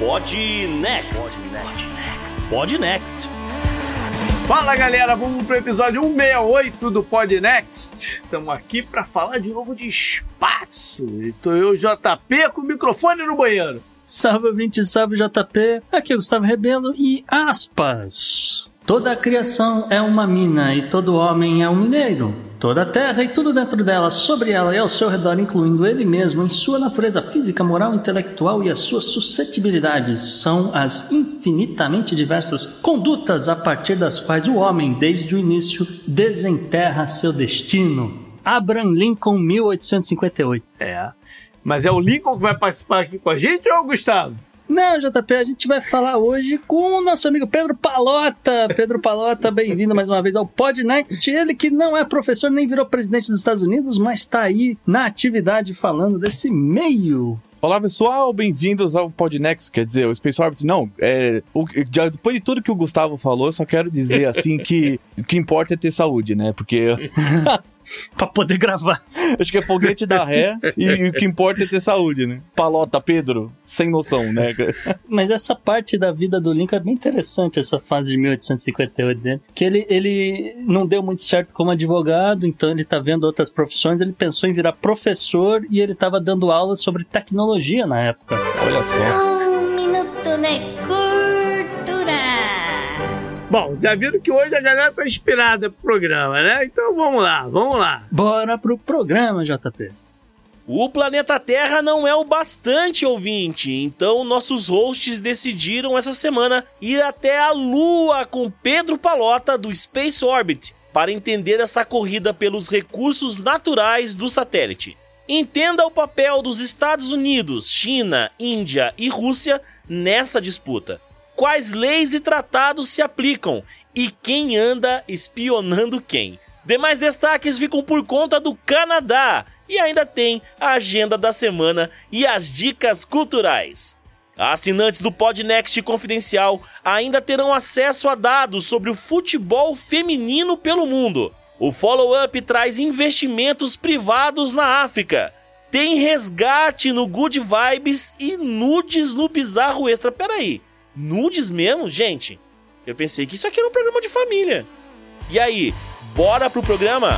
Pod Next. Pod Next. Fala galera, vamos pro episódio 168 do Pod Next. Estamos aqui para falar de novo de espaço. E tô eu, JP, com o microfone no banheiro. Salve ouvinte, salve JP. Aqui é o Gustavo Rebelo e aspas. Toda a criação é uma mina e todo homem é um mineiro. Toda a terra e tudo dentro dela, sobre ela e ao seu redor, incluindo ele mesmo, em sua natureza física, moral, intelectual e as suas suscetibilidades, são as infinitamente diversas condutas a partir das quais o homem, desde o início, desenterra seu destino. Abraham Lincoln, 1858. É. Mas é o Lincoln que vai participar aqui com a gente ou é o Gustavo? Não, JP, a gente vai falar hoje com o nosso amigo Pedro Palota. Pedro Palota, bem-vindo mais uma vez ao Podnext. Ele que não é professor nem virou presidente dos Estados Unidos, mas está aí na atividade falando desse meio. Olá pessoal, bem-vindos ao Podnext, quer dizer, o Space Orbit. Não, é, o, já, depois de tudo que o Gustavo falou, eu só quero dizer assim que o que importa é ter saúde, né? Porque pra poder gravar. Acho que é foguete da ré e, e, o que importa é ter saúde, né? Palota, Pedro, sem noção, né? Mas essa parte da vida do Lincoln é bem interessante, essa fase de 1858 dele. Que ele, ele não deu muito certo como advogado, então ele tá vendo outras profissões, ele pensou em virar professor e ele tava dando aulas sobre tecnologia na época. Olha só. Um minuto, né? Bom, já viram que hoje a galera tá inspirada pro programa, né? Então vamos lá, vamos lá. Bora pro programa, JP. O planeta Terra não é o bastante, ouvinte. Então, nossos hosts decidiram essa semana ir até a Lua com Pedro Palota do Space Orbit para entender essa corrida pelos recursos naturais do satélite. Entenda o papel dos Estados Unidos, China, Índia e Rússia nessa disputa quais leis e tratados se aplicam e quem anda espionando quem. Demais destaques ficam por conta do Canadá e ainda tem a agenda da semana e as dicas culturais. Assinantes do Podnext Confidencial ainda terão acesso a dados sobre o futebol feminino pelo mundo. O follow-up traz investimentos privados na África. Tem resgate no Good Vibes e nudes no Bizarro Extra. Peraí, nudes mesmo, gente. Eu pensei que isso aqui era um programa de família. E aí, bora pro programa?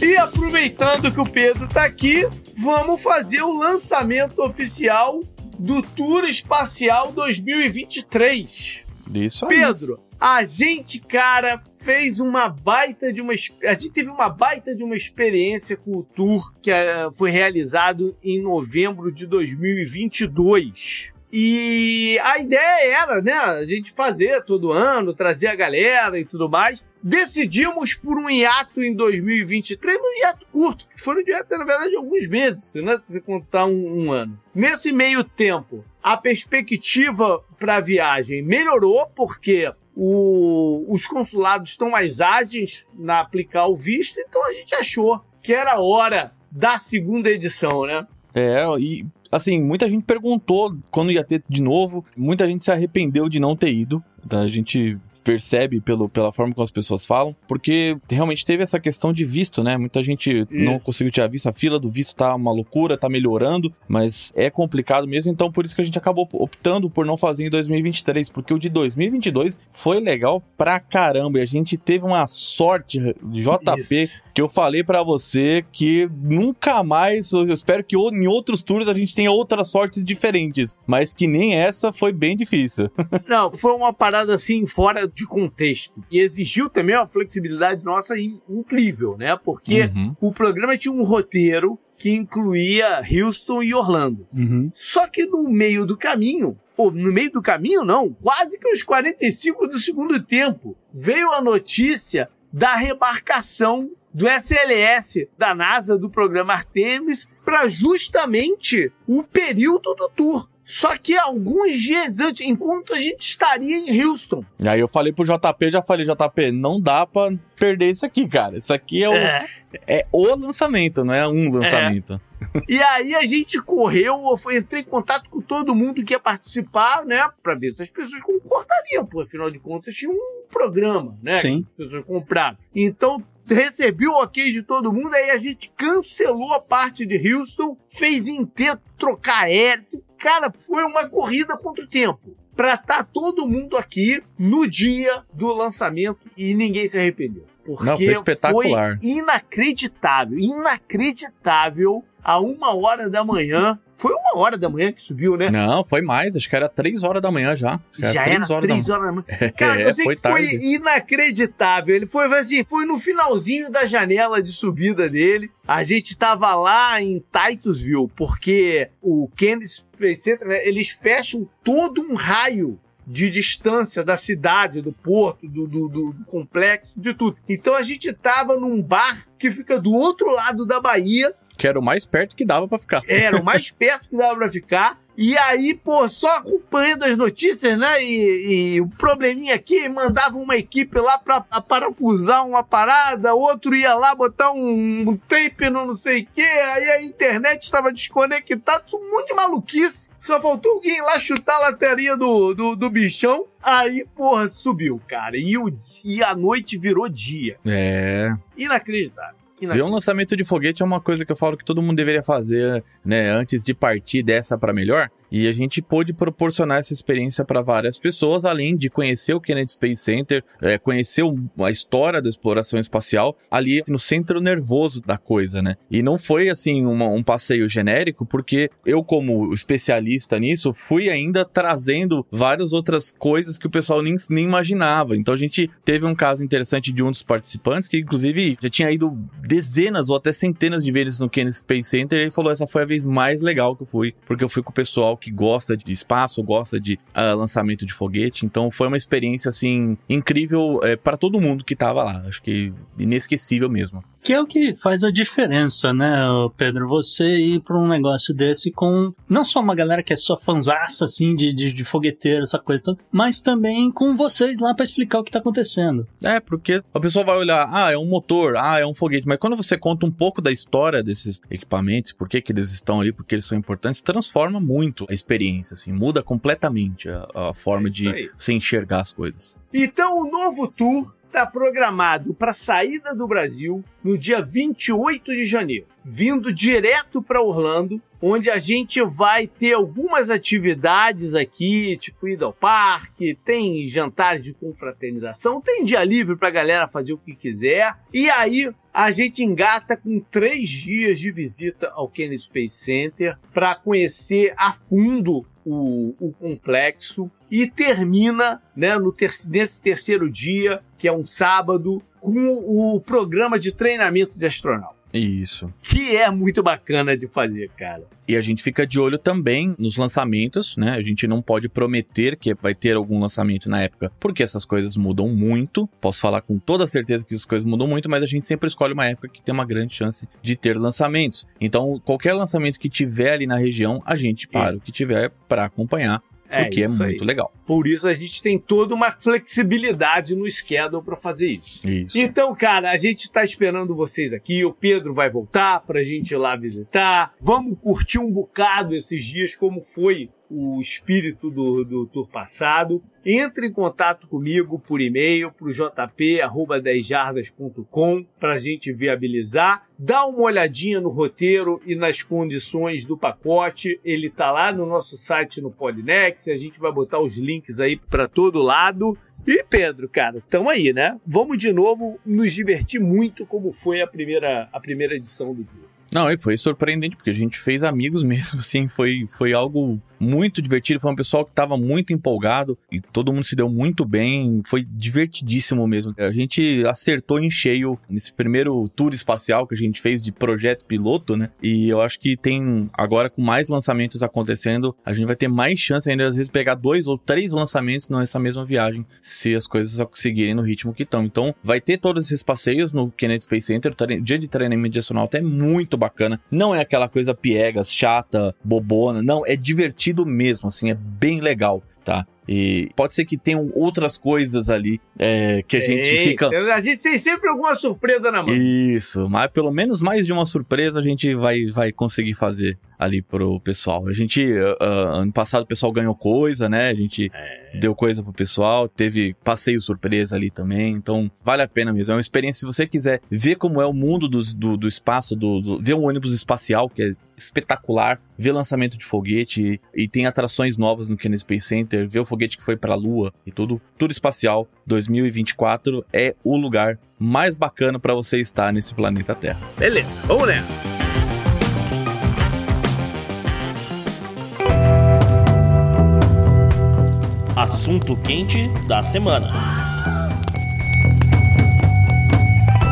E aproveitando que o Pedro tá aqui, vamos fazer o lançamento oficial do Tour Espacial 2023. Isso aí. Pedro, a gente, cara, fez uma baita de uma. A gente teve uma baita de uma experiência com o tour que uh, foi realizado em novembro de 2022. E a ideia era, né, a gente fazer todo ano, trazer a galera e tudo mais. Decidimos por um hiato em 2023, um hiato curto, que foi um hiato, na verdade, de alguns meses, né, se você contar um, um ano. Nesse meio tempo, a perspectiva para a viagem melhorou, porque o, os consulados estão mais ágeis na aplicar o visto, então a gente achou que era hora da segunda edição, né? É, e assim, muita gente perguntou quando ia ter de novo, muita gente se arrependeu de não ter ido. Então a gente percebe pelo, pela forma como as pessoas falam, porque realmente teve essa questão de visto, né? Muita gente Isso. não conseguiu tirar visto, a fila do visto tá uma loucura, tá melhorando, mas é complicado mesmo, então por isso que a gente acabou optando por não fazer em 2023, porque o de 2022 foi legal pra caramba e a gente teve uma sorte, JP, Isso. que eu falei para você que nunca mais, eu espero que em outros tours a gente tenha outras sortes diferentes, mas que nem essa foi bem difícil. não, foi uma parada assim fora de contexto. E exigiu também uma flexibilidade nossa incrível, né? Porque uhum. o programa tinha um roteiro que incluía Houston e Orlando. Uhum. Só que no meio do caminho, ou no meio do caminho não, quase que os 45 do segundo tempo, veio a notícia da remarcação do SLS da NASA do programa Artemis para justamente o período do tour. Só que alguns dias antes, enquanto a gente estaria em Houston. E aí eu falei pro JP, já falei, JP, não dá pra perder isso aqui, cara. Isso aqui é o, É. é o lançamento, não é um lançamento. E aí a gente correu, eu entrei em contato com todo mundo que ia participar, né? Pra ver se as pessoas concordariam, porque afinal de contas tinha um programa, né? Sim. Que as pessoas compraram. Então recebi o ok de todo mundo, aí a gente cancelou a parte de Houston, fez inteiro trocar aéreo. Cara, foi uma corrida contra o tempo. Pra estar todo mundo aqui no dia do lançamento e ninguém se arrependeu. Porque Não, foi espetacular. foi inacreditável, inacreditável a uma hora da manhã. Foi uma hora da manhã que subiu, né? Não, foi mais, acho que era três horas da manhã já. Já era três horas da horas da manhã. Cara, É, eu sei foi que foi tarde. inacreditável. Ele foi assim, foi no finalzinho da janela de subida dele. A gente tava lá em Titusville, porque o Kennedy Space Center, né, eles fecham todo um raio de distância da cidade, do porto, do, do- do- do complexo, de tudo. Então a gente tava num bar que fica do outro lado da Bahia, Que era o mais perto que dava pra ficar. era o mais perto que dava pra ficar. E aí, pô, só acompanhando as notícias, né? E, e o probleminha aqui, mandava uma equipe lá pra, pra parafusar uma parada, outro ia lá botar um, um tape no não sei o quê, aí a internet estava desconectada, um monte de maluquice. Só faltou alguém lá chutar a lateria do, do, do bichão. Aí, porra, subiu, cara. E, o, e a noite virou dia. É. Inacreditável. Ver um lançamento de foguete é uma coisa que eu falo que todo mundo deveria fazer, né, antes de partir dessa para melhor. E a gente pôde proporcionar essa experiência para várias pessoas, além de conhecer o Kennedy Space Center, é, conhecer a história da exploração espacial ali no centro nervoso da coisa, né? E não foi assim uma- um passeio genérico, porque eu, como especialista nisso, fui ainda trazendo várias outras coisas que o pessoal nem, nem imaginava. Então a gente teve um caso interessante de um dos participantes que, inclusive, já tinha ido dezenas ou até centenas de vezes no Kennedy Space Center e ele falou: essa foi a vez mais legal que eu fui, porque eu fui com o pessoal que gosta de espaço, gosta de ah, lançamento de foguete. Então foi uma experiência assim incrível é, para todo mundo que tava lá. Acho que inesquecível mesmo. Que é o que faz a diferença, né, Pedro? Você ir pra um negócio desse com não só uma galera que é só fanzaça, assim, de, de, de fogueteiro, essa coisa toda, mas também com vocês lá pra explicar o que tá acontecendo. É, porque a pessoa vai olhar, ah, é um motor, ah, é um foguete, mas quando você conta um pouco da história desses equipamentos, por que, que eles estão ali, por que eles são importantes, transforma muito a experiência, assim, muda completamente a, a forma É de aí. você enxergar as coisas. Então, o novo tour está programado para saída do Brasil no dia 28 de janeiro, vindo direto para Orlando, onde a gente vai ter algumas atividades aqui, tipo ida ao parque, tem jantares de confraternização, tem dia livre para a galera fazer o que quiser. E aí a gente engata com três dias de visita ao Kennedy Space Center para conhecer a fundo o, o complexo e termina né, no ter nesse terceiro dia, que é um sábado, com o programa de treinamento de astronauta. Isso. Que é muito bacana de fazer, cara. E a gente fica de olho também nos lançamentos, né? A gente não pode prometer que vai ter algum lançamento na época, porque essas coisas mudam muito. Posso falar com toda certeza que essas coisas mudam muito, mas a gente sempre escolhe uma época que tem uma grande chance de ter lançamentos. Então, qualquer lançamento que tiver ali na região, a gente para Isso. o que tiver para acompanhar, porque é, isso aí. muito legal. Por isso a gente tem toda uma flexibilidade no schedule para fazer isso. Isso. Então, cara, a gente tá esperando vocês aqui. O Pedro vai voltar pra gente ir lá visitar. Vamos curtir um bocado esses dias, como foi o espírito do, do tour passado. Entre em contato comigo por e-mail pro jp@10jardas.com pra gente viabilizar. Dá uma olhadinha no roteiro e nas condições do pacote. Ele tá lá no nosso site no Podnex. A gente vai botar os links aí pra todo lado. E Pedro, cara, tamo aí, né? Vamos de novo nos divertir muito como foi a primeira, a primeira edição do tour. Não, e foi surpreendente, porque a gente fez amigos mesmo, assim, foi, foi algo muito divertido, foi um pessoal que estava muito empolgado e todo mundo se deu muito bem, foi divertidíssimo mesmo. A gente acertou em cheio nesse primeiro tour espacial que a gente fez de projeto piloto, né? E eu acho que tem agora com mais lançamentos acontecendo, a gente vai ter mais chance ainda às vezes pegar dois ou três lançamentos nessa mesma viagem, se as coisas seguirem no ritmo que estão. Então, vai ter todos esses passeios no Kennedy Space Center, o dia de treinamento de astronauta é muito bacana. Não é aquela coisa piegas, chata, bobona, não, é divertido mesmo, assim, é bem legal, tá? E pode ser que tenham outras coisas ali é, que a gente fica. A gente tem sempre alguma surpresa na mão. Isso, mas pelo menos mais de uma surpresa a gente vai, vai conseguir fazer ali pro pessoal. A gente, uh, ano passado o pessoal ganhou coisa, né? A gente é. deu coisa pro pessoal, teve passeio surpresa ali também, então vale a pena mesmo. É uma experiência, se você quiser ver como é o mundo do, do, do espaço, do, do, ver um ônibus espacial, que é espetacular, ver lançamento de foguete e tem atrações novas no Kennedy Space Center, ver o foguete que foi para a Lua e tudo, tudo espacial 2024 é o lugar mais bacana para você estar nesse planeta Terra. Beleza, vamos nessa. Assunto quente da semana.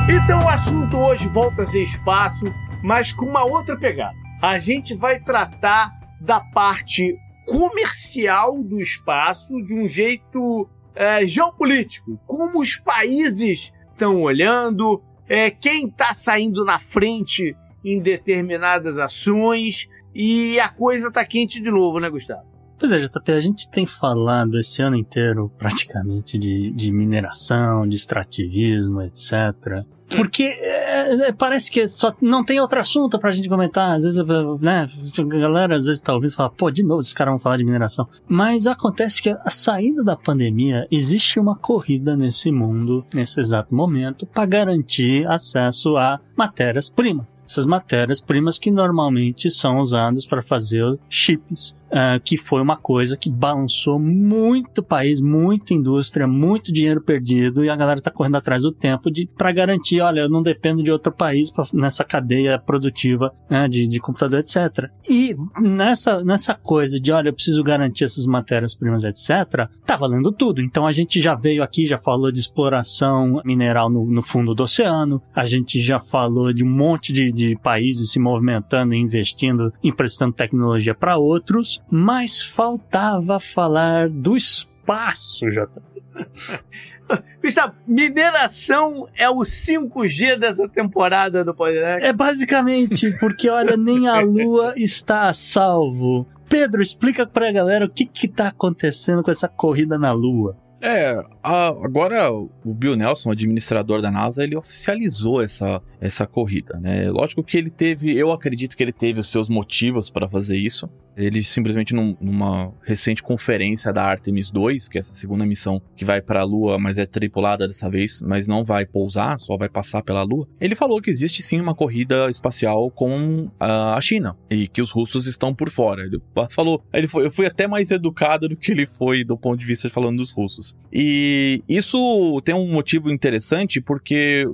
Então o assunto hoje volta a ser espaço, mas com uma outra pegada. A gente vai tratar da parte comercial do espaço de um jeito é, geopolítico. Como os países estão olhando, é, quem está saindo na frente em determinadas ações e a coisa tá quente de novo, né, Gustavo? Pois é, JP, a gente tem falado esse ano inteiro praticamente de, de mineração, de extrativismo, etc. Porque é, é, parece que só não tem outro assunto pra gente comentar. Às vezes, né, a galera às vezes tá ouvindo e fala, pô, de novo esses caras vão falar de mineração. Mas acontece que a saída da pandemia, existe uma corrida nesse mundo, nesse exato momento, para garantir acesso a matérias-primas. Essas matérias-primas que normalmente são usadas para fazer chips Uh, que foi uma coisa que balançou muito país, muita indústria, muito dinheiro perdido e a galera tá correndo atrás do tempo de para garantir, olha, eu não dependo de outro país pra, nessa cadeia produtiva né, de, de computador, etc. E nessa, nessa coisa de, olha, eu preciso garantir essas matérias-primas, etc., tá valendo tudo. Então a gente já veio aqui, já falou de exploração mineral no, no fundo do oceano, a gente já falou de um monte de, de países se movimentando e investindo, emprestando tecnologia para outros mas faltava falar do espaço, JP. Gustavo, mineração é o 5G dessa temporada do podcast? É basicamente, porque olha, nem a Lua está a salvo. Pedro, explica pra galera o que que tá acontecendo com essa corrida na Lua. É, a, agora o Bill Nelson, administrador da NASA, ele oficializou essa, essa corrida, né? Lógico que ele teve, eu acredito que ele teve os seus motivos para fazer isso. Ele simplesmente num, numa recente conferência da Artemis 2, que é essa segunda missão que vai para a Lua, mas é tripulada dessa vez, mas não vai pousar, só vai passar pela Lua. Ele falou que existe sim uma corrida espacial com a China e que os russos estão por fora. Ele falou, ele foi, eu fui até mais educado do que ele foi do ponto de vista de falando dos russos. E isso tem um motivo interessante porque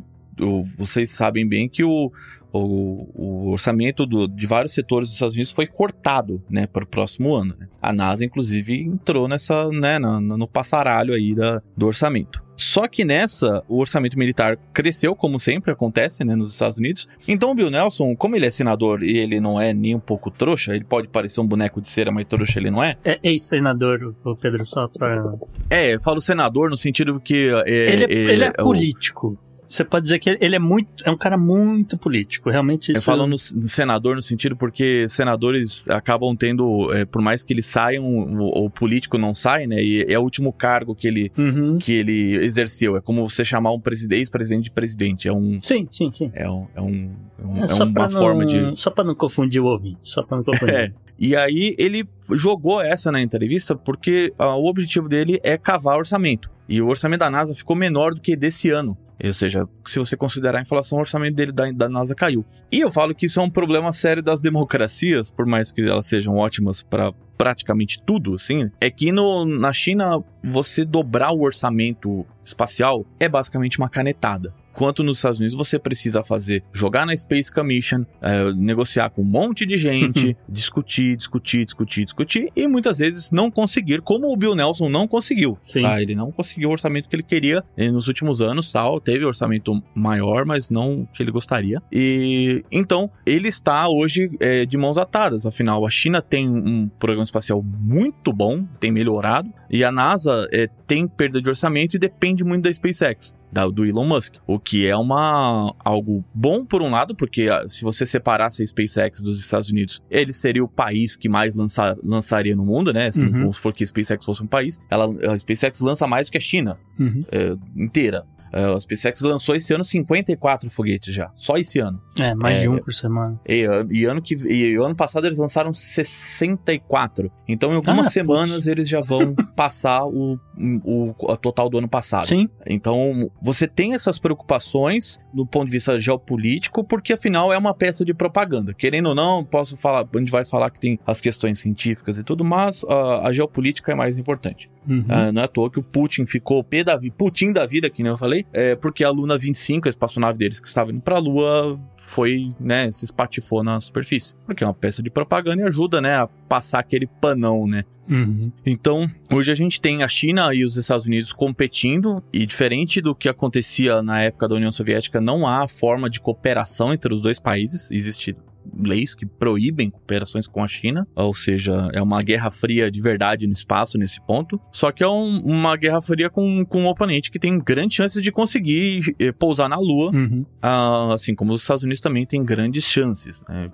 vocês sabem bem que o, o, o orçamento do, de vários setores dos Estados Unidos foi cortado, né, para o próximo ano. Né? A NASA, inclusive, entrou nessa, né, no, no passaralho aí da, do orçamento. Só que nessa, o orçamento militar cresceu, como sempre acontece, né, nos Estados Unidos. Então o Bill Nelson, como ele é senador e ele não é nem um pouco trouxa, ele pode parecer um boneco de cera, mas trouxa ele não é. É ex-senador, o Pedro, só pra... É, eu falo senador no sentido que... É, ele, é, ele é, é político. Você pode dizer que ele é muito, é um cara muito político, realmente isso. Eu falo no, no senador no sentido porque senadores acabam tendo, é, por mais que eles saiam, o, o, político não sai, né? E é o último cargo que ele, uhum. que ele exerceu. É como você chamar um ex-presidente de presidente. É um. Sim, sim, sim. É, um, é, um, é, é uma não, forma de. Só para não confundir o ouvinte, só para não confundir. é. E aí ele jogou essa na entrevista porque uh, o objetivo dele é cavar orçamento. E o orçamento da NASA ficou menor do que desse ano. Ou seja, se você considerar a inflação, o orçamento dele da, da NASA caiu. E eu falo que isso é um problema sério das democracias, por mais que elas sejam ótimas para praticamente tudo, assim, é que no, na China você dobrar o orçamento espacial é basicamente uma canetada. Enquanto nos Estados Unidos você precisa fazer, jogar na Space Commission, é, negociar com um monte de gente, discutir, discutir, discutir, discutir, e muitas vezes não conseguir, como o Bill Nelson não conseguiu. Tá? Ele não conseguiu o orçamento que ele queria e nos últimos anos, tal, teve orçamento maior, mas não o que ele gostaria. E então ele está hoje é, de mãos atadas. Afinal, a China tem um programa espacial muito bom, tem melhorado, e a NASA é, tem perda de orçamento e depende muito da SpaceX. Da, do Elon Musk, o que é uma algo bom por um lado, porque ah, se você separasse a SpaceX dos Estados Unidos, ele seria o país que mais lança, lançaria no mundo, né? Assim, Uhum. Vamos supor que a SpaceX fosse um país, ela, a SpaceX lança mais do que a China Uhum. é, inteira. É, a SpaceX lançou esse ano 54 foguetes já, só esse ano. É, mais É, de um por semana. E, e ano que e ano passado eles lançaram 64. Então em algumas Ah, semanas eles já vão passar o, o a total do ano passado. Sim. Então, você tem essas preocupações do ponto de vista geopolítico, porque afinal é uma peça de propaganda. Querendo ou não, posso falar, a gente vai falar que tem as questões científicas e tudo, mas ah, a geopolítica é mais importante. Uhum. Ah, não é à toa que o Putin ficou pé da vi- Putin da vida, que nem eu falei, é porque a Luna 25, a espaçonave deles que estava indo pra Lua, foi, né, se espatifou na superfície. Porque é uma peça de propaganda e ajuda, né, a passar aquele panão, né. Uhum. Então, hoje a gente tem a China e os Estados Unidos competindo, e diferente do que acontecia na época da União Soviética, não há forma de cooperação entre os dois países. Existe leis que proíbem cooperações com a China, ou seja, é uma guerra fria de verdade no espaço nesse ponto. Só que é um- uma guerra fria com, com um oponente que tem grande chance de conseguir eh, pousar na Lua, Uhum. ah, assim como os Estados Unidos também têm grandes chances, né?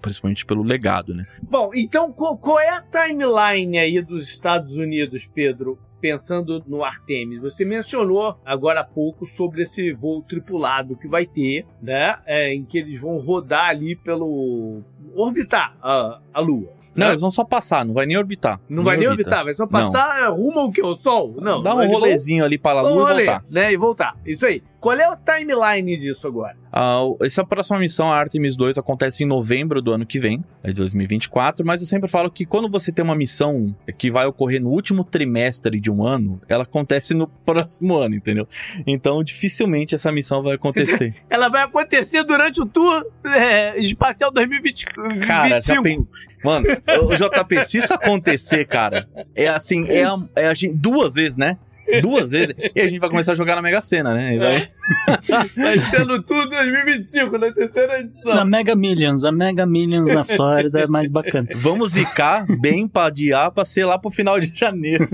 Principalmente pelo legado, né? Bom, então qual, qual é a timeline aí dos Estados Unidos, Pedro? Pensando no Artemis, você mencionou agora há pouco sobre esse voo tripulado que vai ter, né? É, em que eles vão rodar ali pelo. orbitar a, a Lua. Não, né? eles vão só passar, não vai nem orbitar. Não vai nem orbitar, vai só passar é, rumo ao que? O Sol? Não. Dá um eles vão- rolezinho ali para a Lua e rolê, voltar. né? E voltar. Isso aí. Qual é a timeline disso agora? Ah, essa próxima missão, a Artemis 2, acontece em novembro do ano que vem, é de 2024, mas eu sempre falo que quando você tem uma missão que vai ocorrer no último trimestre de um ano, ela acontece no próximo ano, entendeu? Então, dificilmente essa missão vai acontecer. Ela vai acontecer durante o Tour é, Espacial 2025. Cara, já pen... Mano, o JP, se isso acontecer, cara, é assim, é a, é a gente, duas vezes, né? Duas vezes, e a gente vai começar a jogar na Mega Sena, né? E vai- Vai ser no Tour 2025, na terceira edição. Na Mega Millions. A Mega Millions na Flórida é mais bacana. Vamos zicar bem pra adiar pra ser lá pro final de janeiro.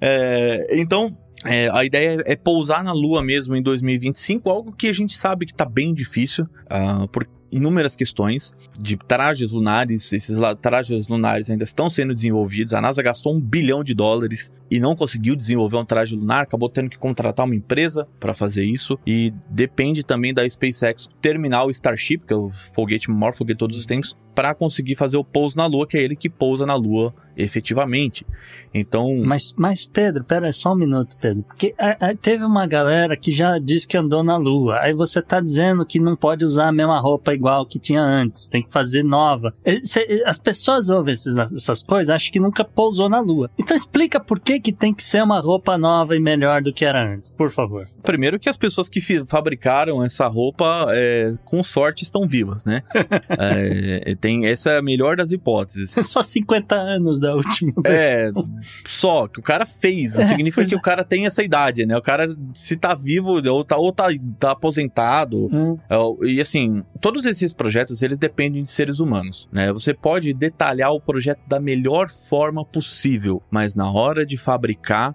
É, então, é, a ideia é pousar na Lua mesmo em 2025, algo que a gente sabe que tá bem difícil, ah, por inúmeras questões de trajes lunares. Esses trajes lunares ainda estão sendo desenvolvidos. A NASA gastou um bilhão de dólares e não conseguiu desenvolver um traje lunar, acabou tendo que contratar uma empresa para fazer isso. E depende também da SpaceX terminar o Starship, que é o foguete maior foguete de todos os tempos, para conseguir fazer o pouso na Lua, que é ele que pousa na Lua efetivamente. Então, Mas, mas Pedro, pera só um minuto, Pedro. Porque a- a- teve uma galera que já disse que andou na Lua. Aí você tá dizendo que não pode usar a mesma roupa igual que tinha antes. Tem que fazer nova. Cê- As pessoas ouvem esses- essas coisas, acham que nunca pousou na Lua. Então explica por que, que tem que ser uma roupa nova e melhor do que era antes, por favor. primeiro que as pessoas que fabricaram essa roupa, é, com sorte, estão vivas, né? É, tem, essa é a melhor das hipóteses. Só 50 anos da última vez. É, só que o cara fez, não É, significa que é. o cara tem essa idade, né? O cara, se tá vivo, ou tá, ou tá, tá aposentado, Hum, É, E assim, todos esses projetos, eles dependem de seres humanos, né? Você pode detalhar o projeto da melhor forma possível, mas na hora de fabricar,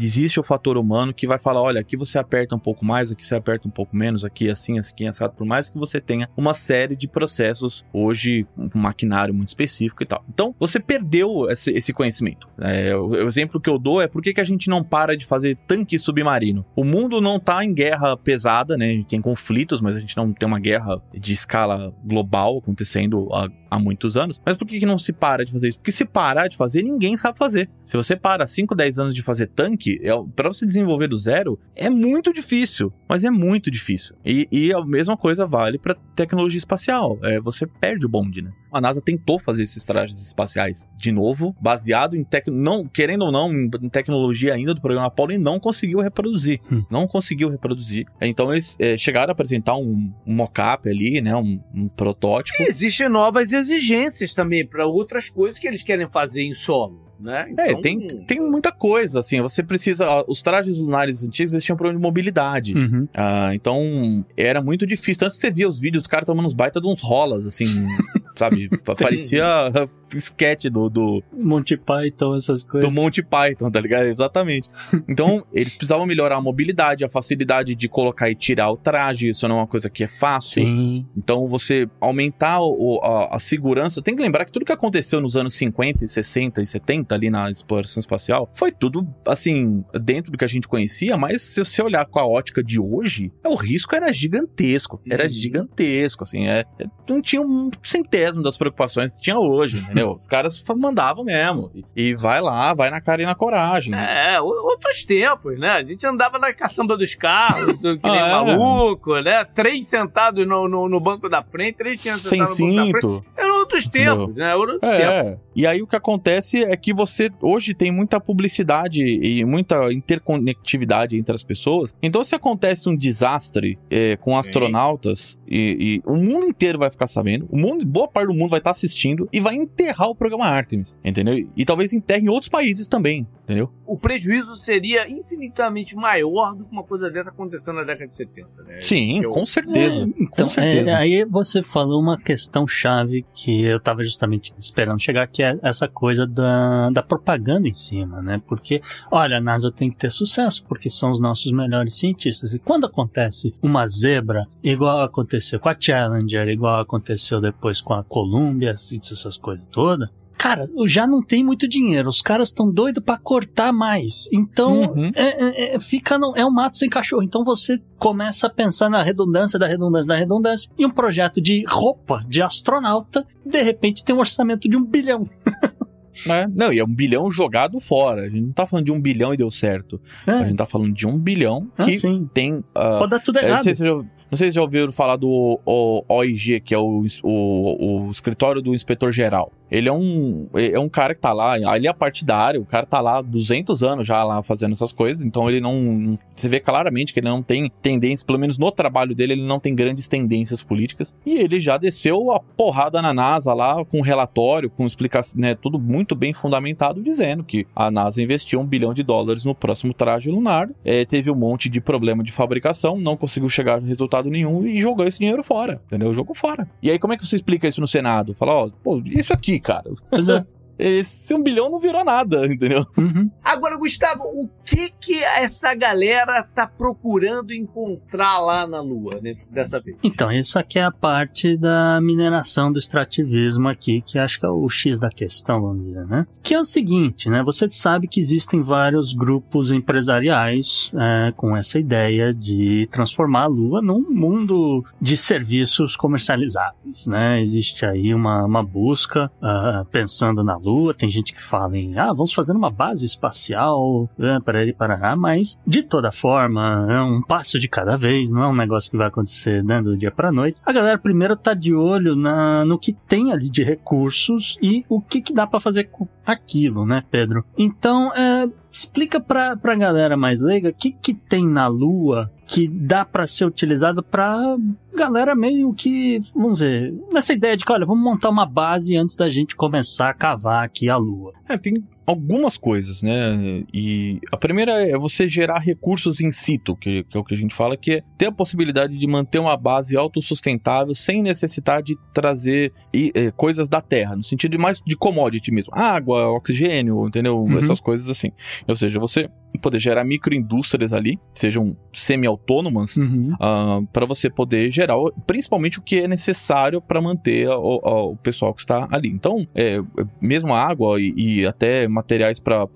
existe o fator humano que vai falar, olha, aqui você aperta um pouco mais, aqui você aperta um pouco menos, aqui assim, assim, assado, por mais que você tenha uma série de processos, hoje, um maquinário muito específico e tal. Então, você perdeu esse, esse conhecimento. É, o, o exemplo que eu dou é por que, que a gente não para de fazer tanque submarino? O mundo não tá em guerra pesada, né? A tem conflitos, mas a gente não tem uma guerra de escala global acontecendo há, há muitos anos. Mas por que, que não se para de fazer isso? Porque se parar de fazer, ninguém sabe fazer. Se você para 5, 10 anos de fazer tanque, é, para você desenvolver do zero, é muito difícil. Mas é muito difícil. E, e a mesma coisa vale para tecnologia espacial. É, você perde o bonde, né? A NASA tentou fazer esses trajes espaciais de novo, baseado em tec... não querendo ou não em tecnologia ainda do programa Apollo e não conseguiu reproduzir, Hum. não conseguiu reproduzir. Então eles é, chegaram a apresentar um, um mock-up ali, né, um, um protótipo. E existem novas exigências também para outras coisas que eles querem fazer em solo. Né? É, Então, tem, tem muita coisa, assim, você precisa... ó, Os trajes lunares antigos, eles tinham problema de mobilidade. Uhum. Ah, então, era muito difícil. Tanto que você via os vídeos, os caras tomando uns baita de uns rolas, assim, sabe? Parecia sketch do, do, Monty Python, essas coisas. do Monty Python, tá ligado? Exatamente. Então, eles precisavam melhorar a mobilidade, a facilidade de colocar e tirar o traje. Isso não é uma coisa que é fácil. Sim. Então, você aumentar o- a, a segurança. Tem que lembrar que tudo que aconteceu nos anos 50 e 60 e 70 ali na exploração espacial foi tudo, assim, dentro do que a gente conhecia, mas se você olhar com a ótica de hoje, o risco era gigantesco. Era Uhum. gigantesco, assim. É, é- não tinha um centésimo das preocupações que tinha hoje, entendeu? Os caras mandavam mesmo. E, vai lá, vai na cara e na coragem. É, outros tempos, né? A gente andava na caçamba dos carros, que nem Ah, é. maluco, né? Três sentados no, no, no banco da frente, três Sem sentados no banco da frente. cinto. Eram outros tempos, né? Eram outros tempos. É, e aí o que acontece é que você hoje tem muita publicidade e muita interconectividade entre as pessoas. Então, se acontece um desastre é, com astronautas e, e o mundo inteiro vai ficar sabendo, o mundo, boa parte do mundo vai estar assistindo e vai enterrar o programa Artemis, entendeu? E talvez enterre em outros países também, entendeu? O prejuízo seria infinitamente maior do que uma coisa dessa acontecendo na década de 70, né? Sim, Eu- com certeza. É, então, com certeza. é, aí você falou uma questão chave que eu tava justamente esperando chegar, que é essa coisa da, da propaganda em cima, né? Porque, olha, a NASA tem que ter sucesso, porque são os nossos melhores cientistas. E quando acontece uma zebra, igual aconteceu com a Challenger, igual aconteceu depois com a Columbia, essas coisas todas, Cara, já não tem muito dinheiro. Os caras estão doidos pra cortar mais. Então, Uhum. é, é- é- fica no- é um mato sem cachorro. Então você começa a pensar na redundância da redundância da redundância. E um projeto de roupa de astronauta, de repente tem um orçamento de um bilhão. É, Não, e é um bilhão jogado fora. A gente não tá falando de um bilhão e deu certo. A É, gente tá falando de um bilhão que assim, tem ah, pode dar tudo não, errado. sei se você já, não sei se já ouviram falar do o, OIG, que é o, o, o escritório do inspetor geral. Ele é um, é um cara que tá lá, ele é partidário, o cara tá lá há 200 anos já lá fazendo essas coisas, então ele não. Você vê claramente que ele não tem tendência, pelo menos no trabalho dele, ele não tem grandes tendências políticas. E ele já desceu a porrada na NASA lá com relatório, com explicação, né, tudo muito bem fundamentado, dizendo que a NASA investiu um bilhão de dólares no próximo traje lunar, é, teve um monte de problema de fabricação, não conseguiu chegar a resultado nenhum e jogou esse dinheiro fora, entendeu? Jogou fora. E aí, como é que você explica isso no Senado? Fala, ó, pô, isso aqui, cara. Pois é. Esse um bilhão não virou nada, entendeu? Uhum. Agora, Gustavo, o que que essa galera tá procurando encontrar lá na Lua nesse, dessa vez? Então, essa aqui é a parte da mineração do extrativismo aqui, que acho que é o X da questão, vamos dizer, né? Que é o seguinte, né? Você sabe que existem vários grupos empresariais é, com essa ideia de transformar a Lua num mundo de serviços comercializáveis, né? Existe aí uma, uma busca ah, pensando na Lua, tem gente que fala em, ah, vamos fazer uma base espacial, né, para ele parar, mas de toda forma, é um passo de cada vez, não é um negócio que vai acontecer né, do dia para noite. A galera primeiro tá de olho na, no que tem ali de recursos e o que, que dá para fazer com aquilo, né, Pedro? Então, é, explica pra, pra galera mais leiga o que, que tem na Lua que dá para ser utilizado para galera meio que, vamos dizer, nessa ideia de que, olha, vamos montar uma base antes da gente começar a cavar aqui a Lua. É, tem algumas coisas, né? E a primeira é você gerar recursos in situ, que, que é o que a gente fala, que é ter a possibilidade de manter uma base autossustentável sem necessitar de trazer e, eh, coisas da terra, no sentido de mais de commodity mesmo. Água, oxigênio, entendeu? Uhum. Essas coisas assim. Ou seja, você poder gerar microindústrias ali, sejam semi-autônomas, Uhum. para você poder gerar principalmente o que é necessário para manter a- o, a- o pessoal que está ali. Então, é, é, mesmo a água e, e até materiais para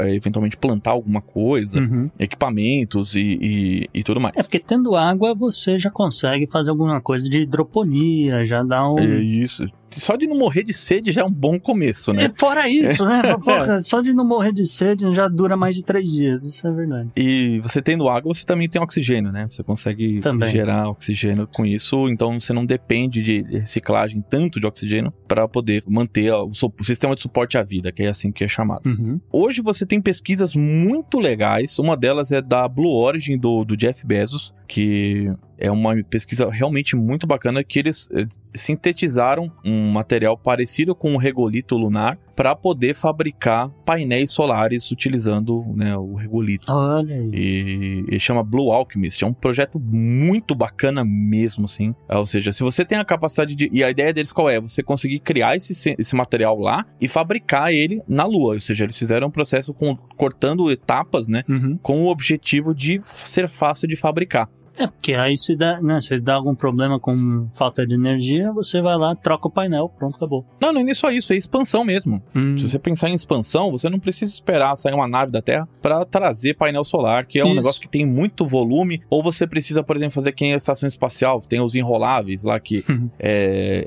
eventualmente plantar alguma coisa, Uhum. equipamentos e, e, e tudo mais. É porque tendo água você já consegue fazer alguma coisa de hidroponia, já dá um. É isso. Só de não morrer de sede já é um bom começo, né? É, fora isso, né? Porra, só de não morrer de sede já dura mais de três dias, isso é verdade. E você tendo água, você também tem oxigênio, né? Você consegue Também. gerar oxigênio com isso, então você não depende de reciclagem tanto de oxigênio para poder manter o, o sistema de suporte à vida, que é assim que é chamado. Uhum. Hoje você tem pesquisas muito legais. Uma delas é da Blue Origin do, do Jeff Bezos, que é uma pesquisa realmente muito bacana que eles eh, sintetizaram um material parecido com o regolito lunar para poder fabricar painéis solares utilizando né, o regolito. Olha aí. E, e chama Blue Alchemist. É um projeto muito bacana mesmo, assim. É, ou seja, se você tem a capacidade de. E a ideia deles qual é? Você conseguir criar esse, esse material lá e fabricar ele na Lua. Ou seja, eles fizeram um processo com- cortando etapas, né? Uhum. Com o objetivo de ser fácil de fabricar. É, porque aí se dá, né, se dá algum problema com falta de energia, você vai lá, troca o painel, pronto, acabou. Não, não é nem só isso, é expansão mesmo. Hum. Se você pensar em expansão, você não precisa esperar sair uma nave da Terra para trazer painel solar, que é um Isso. negócio que tem muito volume. Ou você precisa, por exemplo, fazer quem é a estação espacial, tem os enroláveis lá que Uhum. é,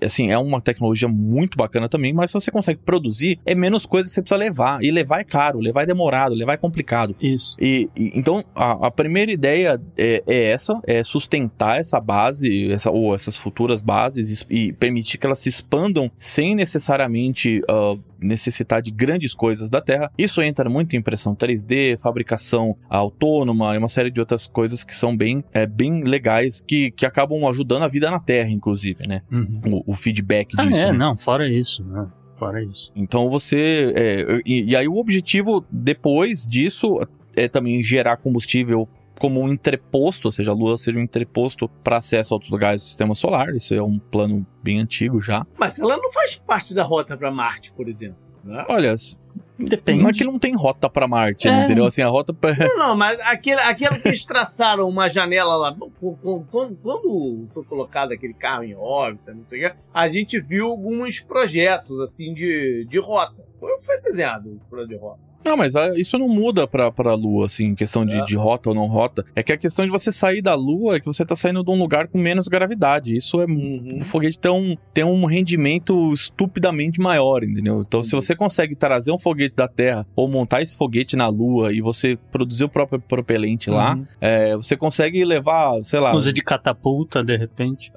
é- assim é uma tecnologia muito bacana também. Mas se você consegue produzir, é menos coisa que você precisa levar. E levar é caro, levar é demorado, levar é complicado. Isso. E, e- então a, a primeira ideia é, é essa, é sustentar essa base, essa, ou essas futuras bases e, permitir que elas se expandam sem necessariamente ah, necessitar de grandes coisas da Terra. Isso entra muito em impressão 3D, fabricação autônoma e uma série de outras coisas que são bem, é, bem legais que, que acabam ajudando a vida na Terra, inclusive, né? Uhum. O, o feedback Ah, disso. é, né? não, fora isso, né? Fora isso. Então você. é, e, e aí o objetivo depois disso é também gerar combustível como um entreposto, ou seja, a Lua seja um entreposto para acesso a outros lugares do sistema solar. Isso é um plano bem antigo já. Mas ela não faz parte da rota para Marte, por exemplo. Né? Olha, Depende. não é que não tem rota para Marte, É. entendeu? Assim, a rota pra... Não, não, mas aquele, aquele que eles traçaram uma janela lá, quando foi colocado aquele carro em órbita, não sei o que, a gente viu alguns projetos, assim, de, de rota. Foi, foi desenhado o projeto de rota. Não, mas ah, isso não muda pra, pra Lua, assim, questão de, É. de rota ou não rota. É que a questão de você sair da Lua é que você tá saindo de um lugar com menos gravidade. Isso é Uhum. o foguete tem um, tem um rendimento estupidamente maior, entendeu? Então, se Uhum. você consegue trazer um foguete da Terra ou montar esse foguete na Lua e você produzir o próprio propelente lá, Uhum. é, você consegue levar, sei lá. Usa de catapulta, de repente.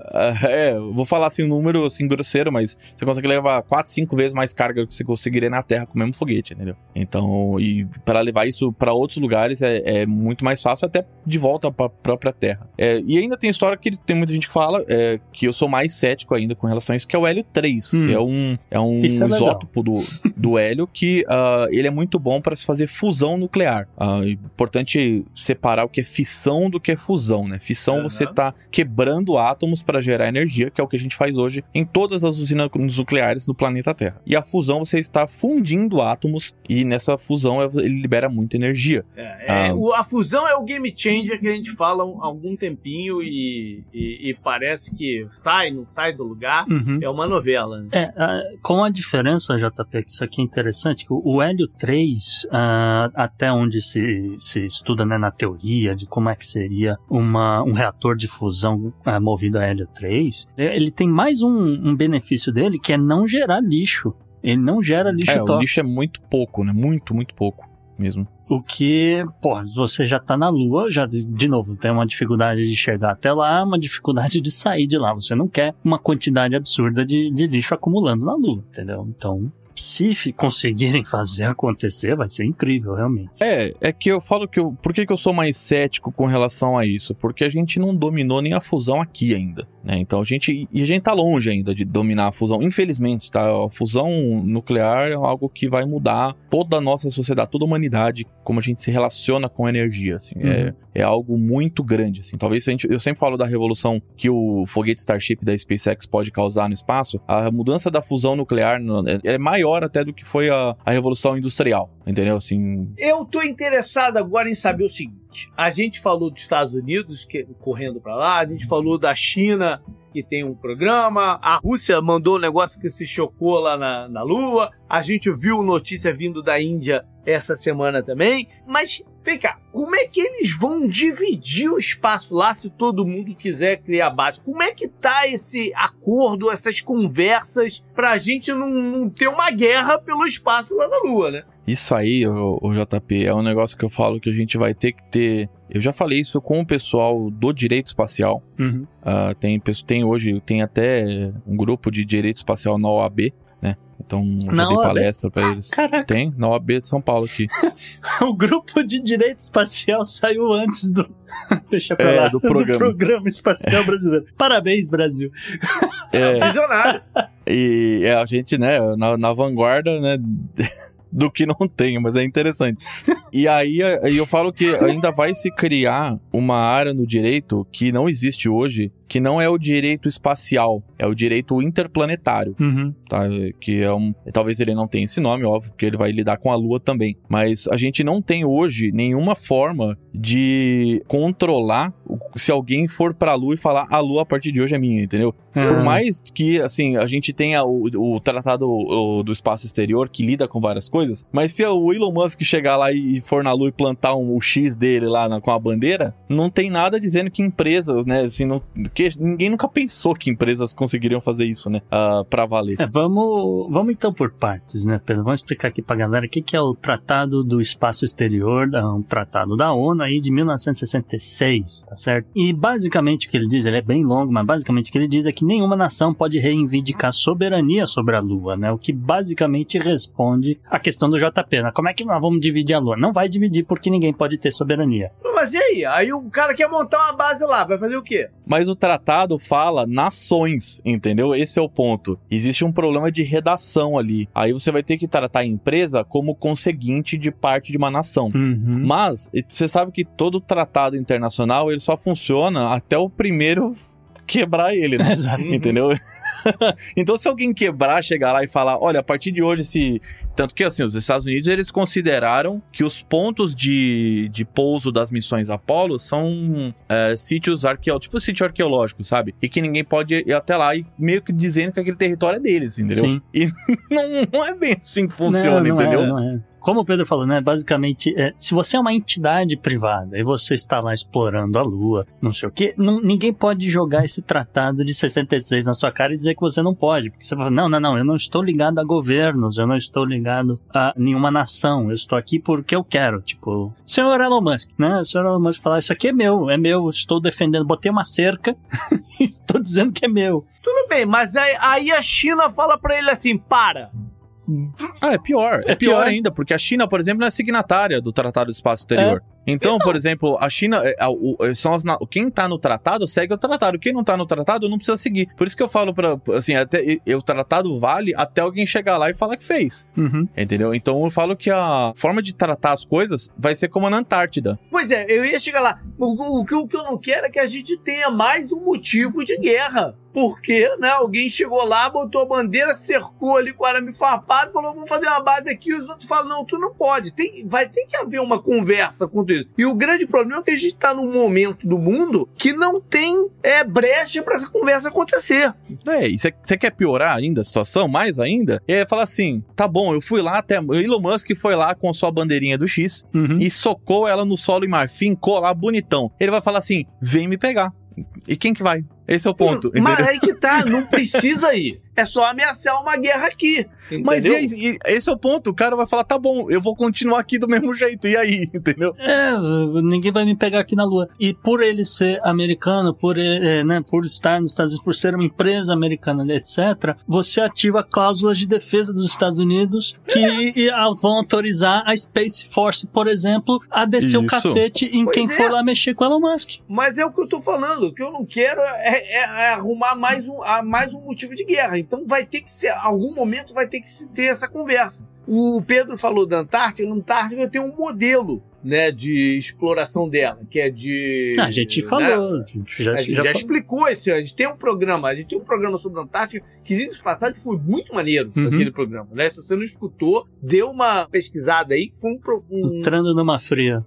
É, eu vou falar assim um número assim grosseiro, mas você consegue levar 4, 5 vezes mais carga do que você conseguiria na Terra com o mesmo foguete, entendeu? Então, e para levar isso para outros lugares é, é muito mais fácil, até de volta para própria Terra. É, e ainda tem história que tem muita gente que fala é, que eu sou mais cético ainda com relação a isso, que é o hélio 3, Hum. que é um, é um é isótopo do, do hélio que ah, ele é muito bom para se fazer fusão nuclear. É importante separar o que é fissão do que é fusão, né? Fissão Aham. você tá quebrando átomos para gerar energia, que é o que a gente faz hoje em todas as usinas nucleares no planeta Terra. E a fusão você está fundindo átomos e nessa fusão ele libera muita energia. É, é, Ah. o- a fusão é o game changer que a gente fala há algum tempinho e, e- e parece que sai, não sai do lugar. Uhum. É uma novela. né? É, com a diferença, JP, que isso aqui é interessante, que o, o hélio 3, ah, até onde se, se estuda né, na teoria de como é que seria uma, um reator de fusão ah, movido a hélio 3, ele tem mais um, um benefício dele, que é não gerar lixo. Ele não gera lixo é, o tóxico. lixo é muito pouco, né? Muito, muito pouco mesmo. O que, pô, você já tá na Lua, já de de novo tem uma dificuldade de chegar até lá, uma dificuldade de sair de lá. Você não quer uma quantidade absurda de, de lixo acumulando na Lua, entendeu? Então, se conseguirem fazer acontecer, vai ser incrível, realmente. É, é que eu falo que eu. Por que, que eu sou mais cético com relação a isso? Porque a gente não dominou nem a fusão aqui ainda. Né? Então a gente. E a gente tá longe ainda de dominar a fusão. Infelizmente, tá? A fusão nuclear é algo que vai mudar toda a nossa sociedade, toda a humanidade, como a gente se relaciona com a energia. Assim. É, é algo muito grande. Assim. Talvez a gente, eu sempre falo da revolução que o foguete Starship da SpaceX pode causar no espaço. A mudança da fusão nuclear é- é maior até do que foi a, a revolução industrial. Entendeu? Assim, Eu tô interessado agora em saber o seguinte. a gente falou dos Estados Unidos que, correndo para lá, a gente falou da China que tem um programa, a Rússia mandou um negócio que se chocou lá na, na Lua, a gente viu notícia vindo da Índia essa semana também, mas vem cá, como é que eles vão dividir o espaço lá se todo mundo quiser criar base? Como é que tá esse acordo, essas conversas, pra gente não, não ter uma guerra pelo espaço lá na Lua, né? Isso aí, o, o, JP, é um negócio que eu falo que a gente vai ter que ter. Eu já falei isso com o pessoal do direito espacial. Uhum. Uh, tem, tem hoje, tem até um grupo de direito espacial na OAB? Então, eu já dei OAB? palestra pra eles. Caraca, Tem, na OAB de São Paulo aqui. o grupo de direito espacial saiu antes do. Deixa pra É, lá. do programa. programa espacial brasileiro. Parabéns, Brasil. É, Visionário. e é, a gente, né, na, na vanguarda, né, do que não tem, mas é interessante. E aí, aí eu falo que ainda vai se criar uma área no direito que não existe hoje, que não é o direito espacial, é o direito interplanetário. Uhum. tá? Que é um. Talvez ele não tenha esse nome, óbvio, porque ele vai lidar com a Lua também. Mas a gente não tem hoje nenhuma forma de controlar se alguém for pra Lua e falar a Lua a partir de hoje é minha, entendeu? Por Ah. mais que, assim, a gente tenha o, o tratado o, do espaço exterior que lida com várias coisas, mas se o Elon Musk chegar lá e for na Lua e plantar um, o X dele lá na- com a bandeira, não tem nada dizendo que empresas, né, assim, não, que ninguém nunca pensou que empresas conseguiriam fazer isso, né, ah, pra valer. É, vamos, vamos então por partes, né, Pedro? Vamos explicar aqui pra galera o que, que é o Tratado do Espaço Exterior, um tratado da ONU aí de 1966, tá certo? E basicamente o que ele diz, ele é bem longo, mas basicamente o que ele diz é que nenhuma nação pode reivindicar soberania sobre a Lua, né? O que basicamente responde à questão do JP, né? Como é que nós vamos dividir a Lua? Não vai dividir porque ninguém pode ter soberania. Mas e aí? Aí o cara quer montar uma base lá, vai fazer o quê? Mas o tratado fala nações, entendeu? Esse é o ponto. Existe um problema de redação ali. Aí você vai ter que tratar a empresa como conseguinte de parte de uma nação. Uhum. Mas você sabe que todo tratado internacional ele só funciona até o primeiro quebrar ele, né? Exato. Entendeu? então, se alguém quebrar, chegar lá e falar, olha, a partir de hoje, se. Tanto que, assim, os Estados Unidos, eles consideraram que os pontos de, de pouso das missões Apollo são é, sítios arqueológicos, tipo sítio arqueológico, sabe? E que ninguém pode ir até lá e meio que dizendo que aquele território é deles, entendeu? Sim. Não, não é bem assim que funciona, Não, não entendeu? É, não é. Como o Pedro falou, né? Basicamente, é, se você é uma entidade privada e você está lá explorando a Lua, não sei o quê, não- ninguém pode jogar esse tratado de 66 na sua cara e dizer que você não pode. Porque você fala, não, não, não, eu não estou ligado a governos, eu não estou ligado a nenhuma nação, eu estou aqui porque eu quero. Tipo, senhor Elon Musk, né? O senhor Elon Musk falar, isso aqui é meu, é meu, estou defendendo, botei uma cerca e estou dizendo que é meu. Tudo bem, mas aí, aí a China fala pra ele assim: para. Ah, é pior. É, É pior, pior. ainda, porque a China, por exemplo, não é signatária do Tratado do Espaço Exterior. Então, por exemplo, a China, é, é, o- é, são as quem tá no tratado segue o tratado. Quem não tá no tratado não precisa seguir. Por isso que eu falo pra, assim, até, o tratado vale até alguém chegar lá e falar que fez. Uhum. Entendeu? Então eu falo que a forma de tratar as coisas vai ser como na Antártida. Pois é, eu ia chegar lá. O, o o que eu não quero é que a gente tenha mais um motivo de guerra. Porque, né, alguém chegou lá, botou a bandeira, cercou ali com o arame farpado, falou, vamos fazer uma base aqui, os outros falam, não, tu não pode. Tem, vai ter que haver uma conversa com isso. E o grande problema é que a gente tá num momento do mundo que não tem é, brecha pra essa conversa acontecer. É, e você quer piorar ainda a situação, mais ainda? E aí fala assim: tá bom, eu fui lá até. O Elon Musk foi lá com a sua bandeirinha do X Uhum. e socou ela no solo e mar, fincou lá bonitão. Ele vai falar assim: vem me pegar. E quem que vai? Esse é o ponto, Mas aí que tá, não precisa ir. É só ameaçar uma guerra aqui. Mas e entendeu? e esse é o ponto. O cara vai falar: tá bom, eu vou continuar aqui do mesmo jeito. E aí, entendeu? É, ninguém vai me pegar aqui na Lua. E por ele ser americano, por, eh, né, por estar nos Estados Unidos, por ser uma empresa americana, etc., você ativa cláusulas de defesa dos Estados Unidos que ah, vão autorizar a Space Force, por exemplo, a descer o Isso. cacete em Pois quem é. for lá mexer com Elon Musk. Mas é o que eu tô falando. O que eu não quero é, é- é arrumar mais um, mais um motivo de guerra. Então vai ter que ser, algum momento vai ter que se ter essa conversa. O Pedro falou da Antártica. Na Antártica tem um modelo, né, de exploração dela, que é de. Ah, a gente né, falou, a gente já, A gente já já, explicou esse ano. A gente tem um programa, a gente tem um programa sobre a Antártica que, diga passagem, foi muito maneiro Uhum. aquele programa. Né? Se você não escutou, dê uma pesquisada aí, que foi um, um, entrando numa fria.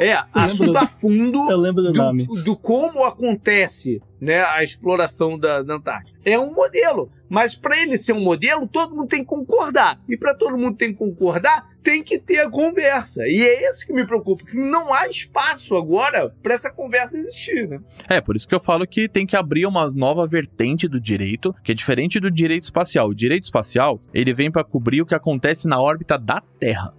É, assunto a fundo Eu lembro do, nome. do, do como acontece né, a exploração da, da Antártida. É um modelo, mas para ele ser um modelo, todo mundo tem que concordar. E para todo mundo tem que concordar, tem que ter a conversa. E é isso que me preocupa, que não há espaço agora para essa conversa existir, né? É, por isso que eu falo que tem que abrir uma nova vertente do direito, que é diferente do direito espacial. O direito espacial, ele vem para cobrir o que acontece na órbita da Terra,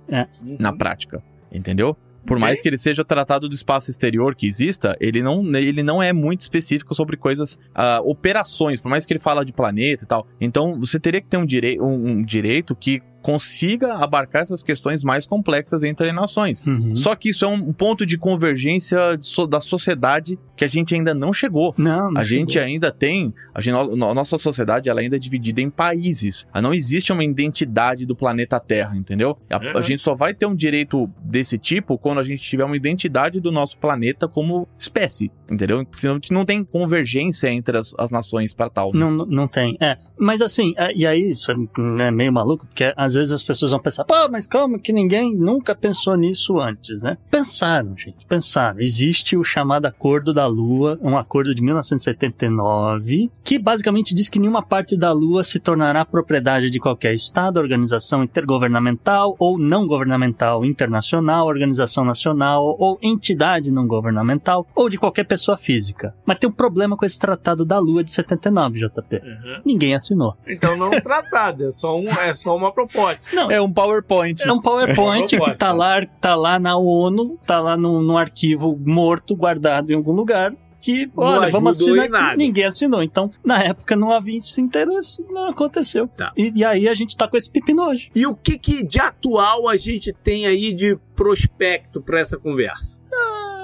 na prática. Entendeu? Por mais que ele seja tratado do espaço exterior que exista, ele não, ele não é muito específico sobre coisas, ah, operações, por mais que ele fala de planeta e tal. Então, você teria que ter um, direi um, um direito que consiga abarcar essas questões mais complexas entre nações. Uhum. Só que isso é um ponto de convergência de so- da sociedade que a gente ainda não chegou. Não, não A gente chegou. ainda tem, a, gente, a nossa sociedade ela ainda é dividida em países. Ah, Não existe uma identidade do planeta Terra, entendeu? A, Uhum. a gente só vai ter um direito desse tipo quando a gente tiver uma identidade do nosso planeta como espécie, entendeu? Senão que não tem convergência entre as, as nações para tal. né? Não, não- tem. É, mas assim, é, e aí isso é meio maluco, porque às vezes as pessoas vão pensar, pô, mas como que ninguém nunca pensou nisso antes, né? Pensaram, gente, pensaram. Existe o chamado Acordo da Lua, um acordo de 1979, que basicamente diz que nenhuma parte da Lua se tornará propriedade de qualquer Estado, organização intergovernamental ou não governamental internacional, organização nacional ou entidade não governamental ou de qualquer pessoa física. Mas tem um problema com esse Tratado da Lua de 79, JP. Ninguém assinou. Então não é um tratado, é só, um, é só uma proposta. Não, É um PowerPoint. é um PowerPoint É um que tá lá, tá lá na ONU, tá lá no, no arquivo morto, guardado em algum lugar. Que, olha, vamos assinar. Ninguém assinou. Então, na época, não havia esse interesse, não aconteceu. Tá. E, e aí a gente tá com esse pepino hoje. E o que, que de atual a gente tem aí de prospecto para essa conversa?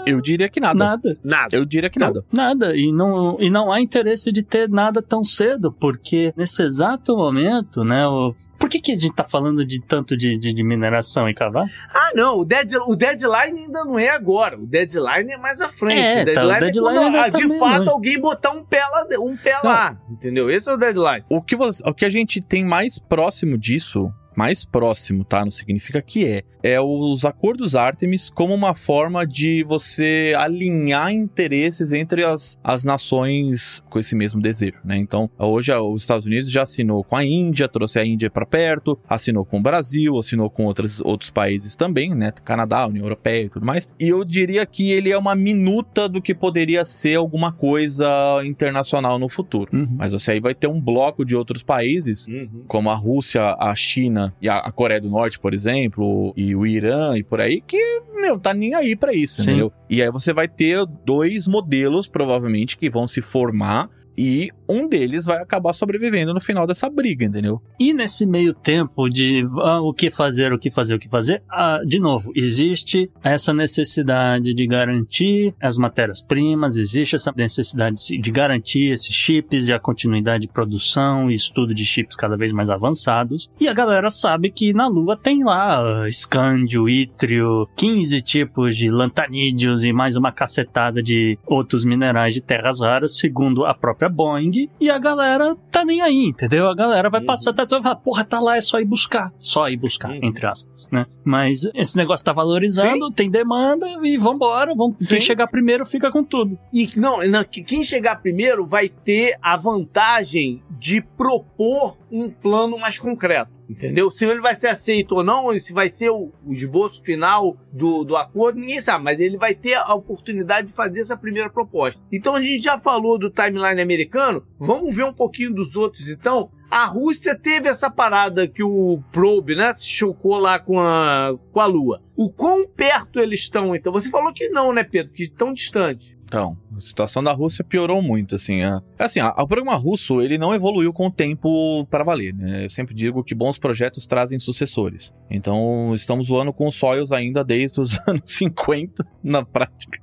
Eu diria que nada. Nada. Nada. Eu diria que nada. Nada, e não, e não há interesse de ter nada tão cedo, porque nesse exato momento, né, o... por que, que a gente tá falando de tanto de, de, de mineração e cavar? Ah, não, o, dead, o deadline ainda não é agora. O deadline é mais à frente. É, o tá, o deadline é deadline quando, ainda tá de fato, longe. alguém botar um pé lá, um pé lá. Entendeu? Esse é o deadline. O que, você- o que a gente tem mais próximo disso, mais próximo, tá? Não significa que é. É os acordos Artemis como uma forma de você alinhar interesses entre as, as nações com esse mesmo desejo, né? Então, hoje a- os Estados Unidos já assinou com a Índia, trouxe a Índia para perto, assinou com o Brasil, assinou com outros, outros países também, né? Canadá, União Europeia e tudo mais. E eu diria que ele é uma minuta do que poderia ser alguma coisa internacional no futuro. Uhum. Mas você aí vai ter um bloco de outros países, como a Rússia, a China e a, a Coreia do Norte, por exemplo, e o Irã e por aí, que, meu, tá nem aí pra isso, Sim. entendeu? E aí você vai ter dois modelos, provavelmente, que vão se formar e um deles vai acabar sobrevivendo no final dessa briga, entendeu? E nesse meio tempo de ah, o que fazer, o que fazer, o que fazer, ah, de novo, existe essa necessidade de garantir as matérias-primas, existe essa necessidade de- garantir esses chips e a continuidade de produção e estudo de chips cada vez mais avançados. E a galera sabe que na Lua tem lá ah, escândio, ítrio, 15 tipos de lantanídeos e mais uma cacetada de outros minerais de terras raras, segundo a própria Boeing. E a galera tá nem aí, entendeu? A galera vai Uhum. passar, tá, vai falar, porra, tá lá, é só ir buscar. Só ir buscar, Uhum. entre aspas, né? Mas esse negócio tá valorizando, tem demanda e vambora. Vamos, quem Sim. chegar primeiro fica com tudo. E não, não, que quem chegar primeiro vai ter a vantagem de propor um plano mais concreto. Entendeu? Se ele vai ser aceito ou não, se vai ser o, esboço final do, do acordo, ninguém sabe, mas ele vai ter a oportunidade de fazer essa primeira proposta. Então a gente já falou do timeline americano, vamos ver um pouquinho dos outros então. A Rússia teve essa parada que o probe, né, se chocou lá com a, com a Lua. O quão perto eles estão, então? Você falou que não, né, Pedro? Que estão distantes. Então, a situação da Rússia piorou muito, assim. A, assim, a- o programa russo, ele não evoluiu com o tempo para valer, né? Eu sempre digo que bons projetos trazem sucessores. Então, estamos voando com Soyuz ainda desde os anos 50, na prática.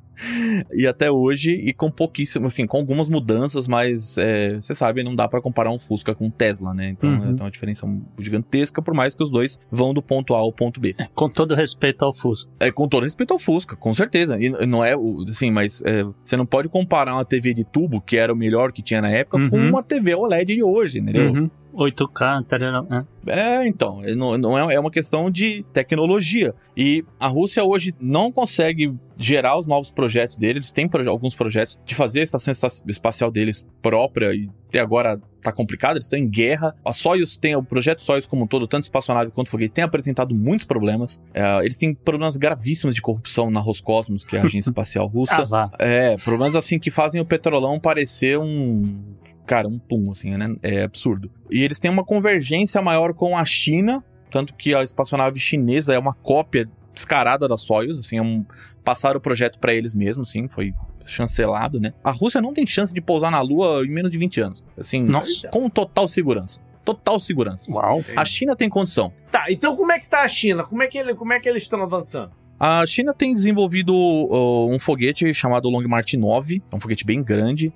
E até hoje, e com pouquíssimo, assim, com algumas mudanças, mas é, você sabe, não dá para comparar um Fusca com um Tesla, né? Então, Uhum. é, tem uma diferença gigantesca, por mais que os dois vão do ponto A ao ponto B. É, com todo respeito ao Fusca. É, com todo respeito ao Fusca, com certeza. E não é, assim, mas é, você não pode comparar uma TV de tubo, que era o melhor que tinha na época, com Uhum. uma TV OLED de hoje, entendeu? Uhum. 8K, tarará, né? É, então, é, não, não é, é uma questão de tecnologia. E a Rússia hoje não consegue gerar os novos projetos dele. Eles têm proje alguns projetos de fazer a estação esta- espacial deles própria e até agora tá complicado, eles estão em guerra. A Soyuz tem, o projeto Soyuz como um todo, tanto espaçonave quanto foguete, tem apresentado muitos problemas. É, eles têm problemas gravíssimos de corrupção na Roscosmos, que é a agência espacial russa. Ah. É, problemas assim que fazem o petrolão parecer um. Cara, um pum, assim, né? É absurdo. E eles têm uma convergência maior com a China, tanto que a espaçonave chinesa é uma cópia descarada da Soyuz, assim, é um... passaram o projeto pra eles mesmos, assim, foi chancelado, né? A Rússia não tem chance de pousar na Lua em menos de 20 anos, assim, Nossa. com total segurança. Total segurança. Uau. A China tem condição. Tá, então como é que tá a China? Como é que, ele, como é que eles estão avançando? A China tem desenvolvido uh, um foguete chamado Long March 9, é um foguete bem grande,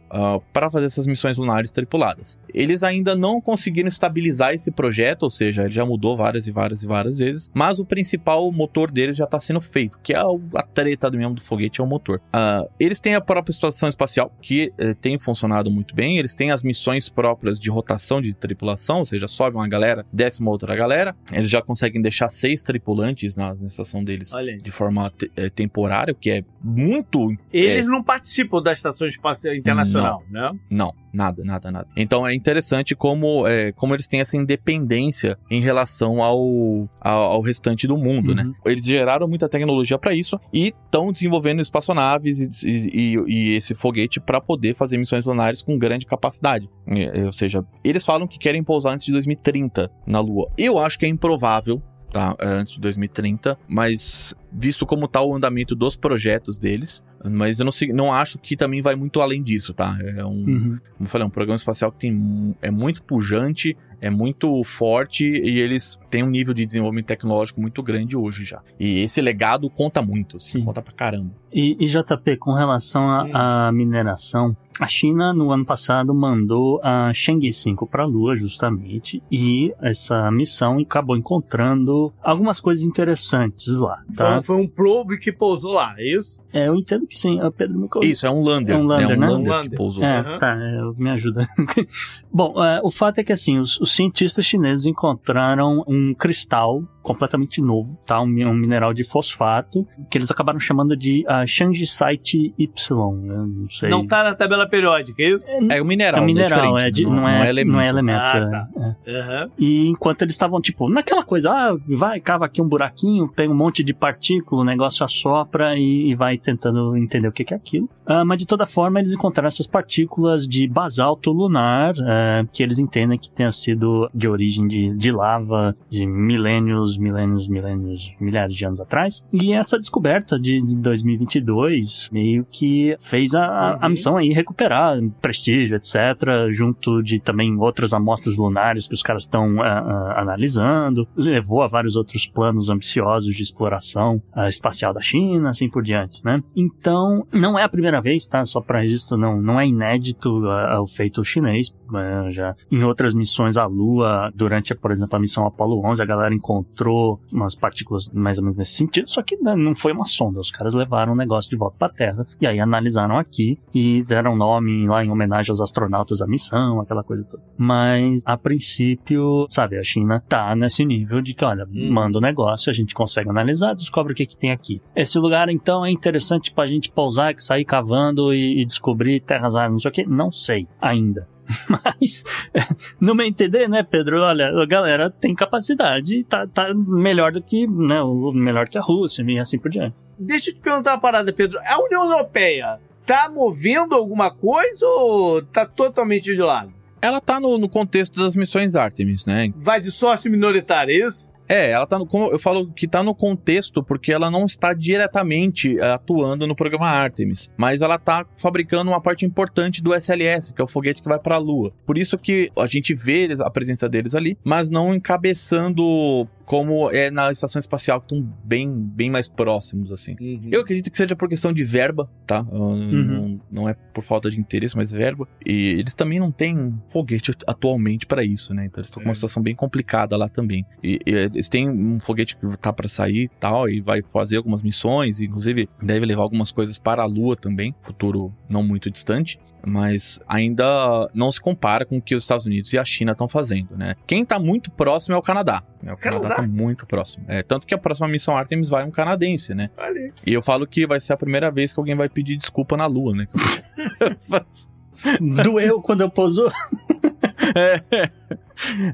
para fazer essas missões lunares tripuladas. Eles ainda não conseguiram estabilizar esse projeto, ou seja, ele já mudou várias e várias e várias vezes, mas o principal motor deles já está sendo feito, que é o- a treta do mesmo do foguete, é o motor. Ah, eles têm a própria estação espacial, que eh, tem funcionado muito bem, eles têm as missões próprias de rotação de tripulação, ou seja, sobe uma galera, desce uma outra galera, eles já conseguem deixar seis tripulantes na, na estação deles Olha de forma te- eh, temporária, o que é muito. Eles não participam da Estação Espacial Internacional, né? Não, nada, nada, nada. Então é interessante como, é, como eles têm essa independência em relação ao, ao, ao restante do mundo, Uhum. né? Eles geraram muita tecnologia para isso e estão desenvolvendo espaçonaves e, e, e- e esse foguete para poder fazer missões lunares com grande capacidade. É, ou seja, eles falam que querem pousar antes de 2030 na Lua. Eu acho que é improvável. Tá, é, antes de 2030, mas visto como tá o andamento dos projetos deles, mas eu não, sei- não acho que também vai muito além disso, tá? É um, Uhum. como eu falei, é um programa espacial que tem, é muito pujante, é muito forte e eles têm um nível de desenvolvimento tecnológico muito grande hoje já. E esse legado conta muito, assim, Sim. conta pra caramba. E, e JP, com relação à à mineração, a China no ano passado mandou a Chang'e 5 para a Lua, justamente, e essa missão acabou encontrando algumas coisas interessantes lá, tá? Foi, foi um probe que pousou lá, é isso? É, eu entendo que sim, Ah, Pedro me corrige. Isso, é um lander. É um lander, né? né? Um Um lander lander. que pousou. É, Uhum. tá, é, me ajuda. Bom, é, o fato é que assim, os, os cientistas chineses encontraram um cristal completamente novo, tá? Um, um mineral de fosfato, que eles acabaram chamando de uh, Shangisite Y. Eu não sei. Não tá na tabela periódica, é isso? É um mineral, é um mineral, é, é, de- diferente, não, é, elemento. não é elemento. Ah, é, tá. é. Aham. E enquanto eles estavam, tipo, naquela coisa, ah, vai, cava aqui um buraquinho, pega um monte de partícula, o negócio assopra e, e vai tentando entender o que, é aquilo. Ah, mas de toda forma, eles encontraram essas partículas de basalto lunar, ah, que eles entendem que tenha sido de origem de, de lava de milênios, milênios, milênios, milhares de anos atrás. E essa descoberta de, de 2022 meio que fez a, a- Uhum. missão aí recuperar prestígio, etc., junto de também outras amostras lunares que os caras estão ah, ah, analisando, levou a vários outros planos ambiciosos de exploração ah, espacial da China, assim por diante, né? Então, não é a primeira vez, tá? Só para registro, não, não é inédito ah, o feito chinês, né? já em outras missões à Lua, durante, por exemplo, a missão Apollo 11, a galera encontrou umas partículas mais ou menos nesse sentido, só que né, não foi uma sonda, os caras levaram o negócio de volta para Terra e aí analisaram aqui e deram nome lá em homenagem aos astronautas da missão, aquela coisa toda. Mas a princípio, sabe, a China tá nesse nível de que, olha, Hum. manda o negócio, a gente consegue analisar, descobre o que que tem aqui. Esse lugar então é interessante pra gente pousar, sair cavando e, e descobrir terras raras, não sei o que, não sei ainda. Mas, no meu entender, né, Pedro? Olha, a galera tem capacidade, tá, tá melhor do que, né, o- melhor que a Rússia e assim por diante. Deixa eu te perguntar uma parada, Pedro. A União Europeia tá movendo alguma coisa ou tá totalmente de lado? Ela tá no, no contexto das missões Artemis, né? Vai de sócio minoritário, é isso? É, ela tá no. Eu falo que tá no contexto porque ela não está diretamente eh, atuando no programa Artemis, mas ela tá fabricando uma parte importante do SLS, que é o foguete que vai para a Lua. Por isso que a gente vê a presença deles ali, mas não encabeçando como é na estação espacial, que estão bem, bem mais próximos, assim. Uhum. Eu acredito que seja por questão de verba, tá? Uh, Não, não é por falta de interesse, mas verba. E eles também não têm foguete atualmente para isso, né? Então eles estão com uma É. situação bem complicada lá também. E, e eles têm um foguete que tá para sair e tal, e vai fazer algumas missões, inclusive deve levar algumas coisas para a Lua também, futuro não muito distante, mas ainda não se compara com o que os Estados Unidos e a China estão fazendo, né? Quem tá muito próximo é o Canadá. né? O Canadá, Canadá? Tá muito próximo. É, tanto que a próxima missão Artemis vai um canadense, né? Olha. E eu falo que vai ser a primeira vez que alguém vai pedir desculpa na Lua, né? Doeu quando eu pousou.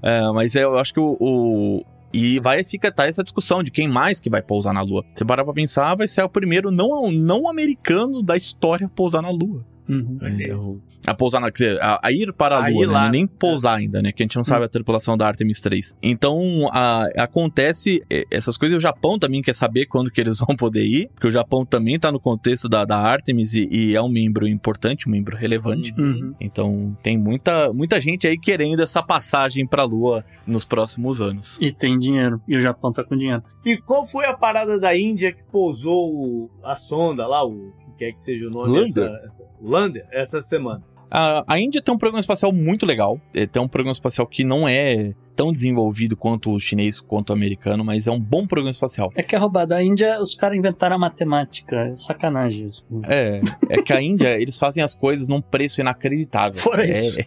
É, mas eu acho que o. o- E vai ficar tá essa discussão de quem mais que vai pousar na Lua. Se parar pra pensar, vai ser o primeiro não, não americano da história a pousar na Lua. Uhum. É, o- a pousar, na, quer dizer, a, a ir para a A Lua, né? lá. nem pousar ainda, né? Que a gente não sabe a tripulação da Artemis 3. Então, a- acontece essas coisas. O Japão também quer saber quando que eles vão poder ir, porque o Japão também tá no contexto da, da Artemis e, e é um membro importante, um membro relevante. Uhum. Então, tem muita, muita gente aí querendo essa passagem pra Lua nos próximos anos. E tem dinheiro. E o Japão tá com dinheiro. E qual foi a parada da Índia que pousou a sonda lá, o quer que seja o nome Lander. Essa, essa, Lander, essa semana? A, a Índia tem um programa espacial muito legal. É, tem um programa espacial que não é tão desenvolvido quanto o chinês, quanto o americano, mas é um bom programa espacial. É que a roubada da Índia, os caras inventaram a matemática. É sacanagem isso. É, é que a Índia, eles fazem as coisas num preço inacreditável. Fora é, isso.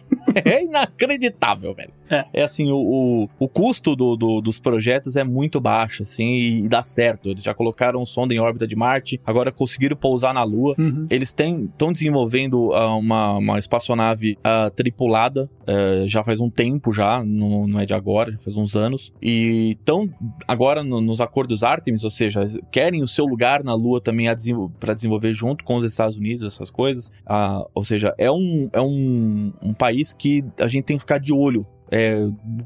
É inacreditável, velho. É. assim, o, o, o custo do, do- dos projetos é muito baixo, assim, e, dá certo. Eles já colocaram um sonda em órbita de Marte, agora conseguiram pousar na Lua. Uhum. Eles estão desenvolvendo ah, uma, uma espaçonave ah, tripulada eh, já faz um tempo já, não, não é de agora, já faz uns anos. E estão agora no- nos acordos Artemis, ou seja, querem o seu lugar na Lua também para desenvolver junto com os Estados Unidos, essas coisas. Ah, ou seja, é, um, é um, um país que a gente tem que ficar de olho. É,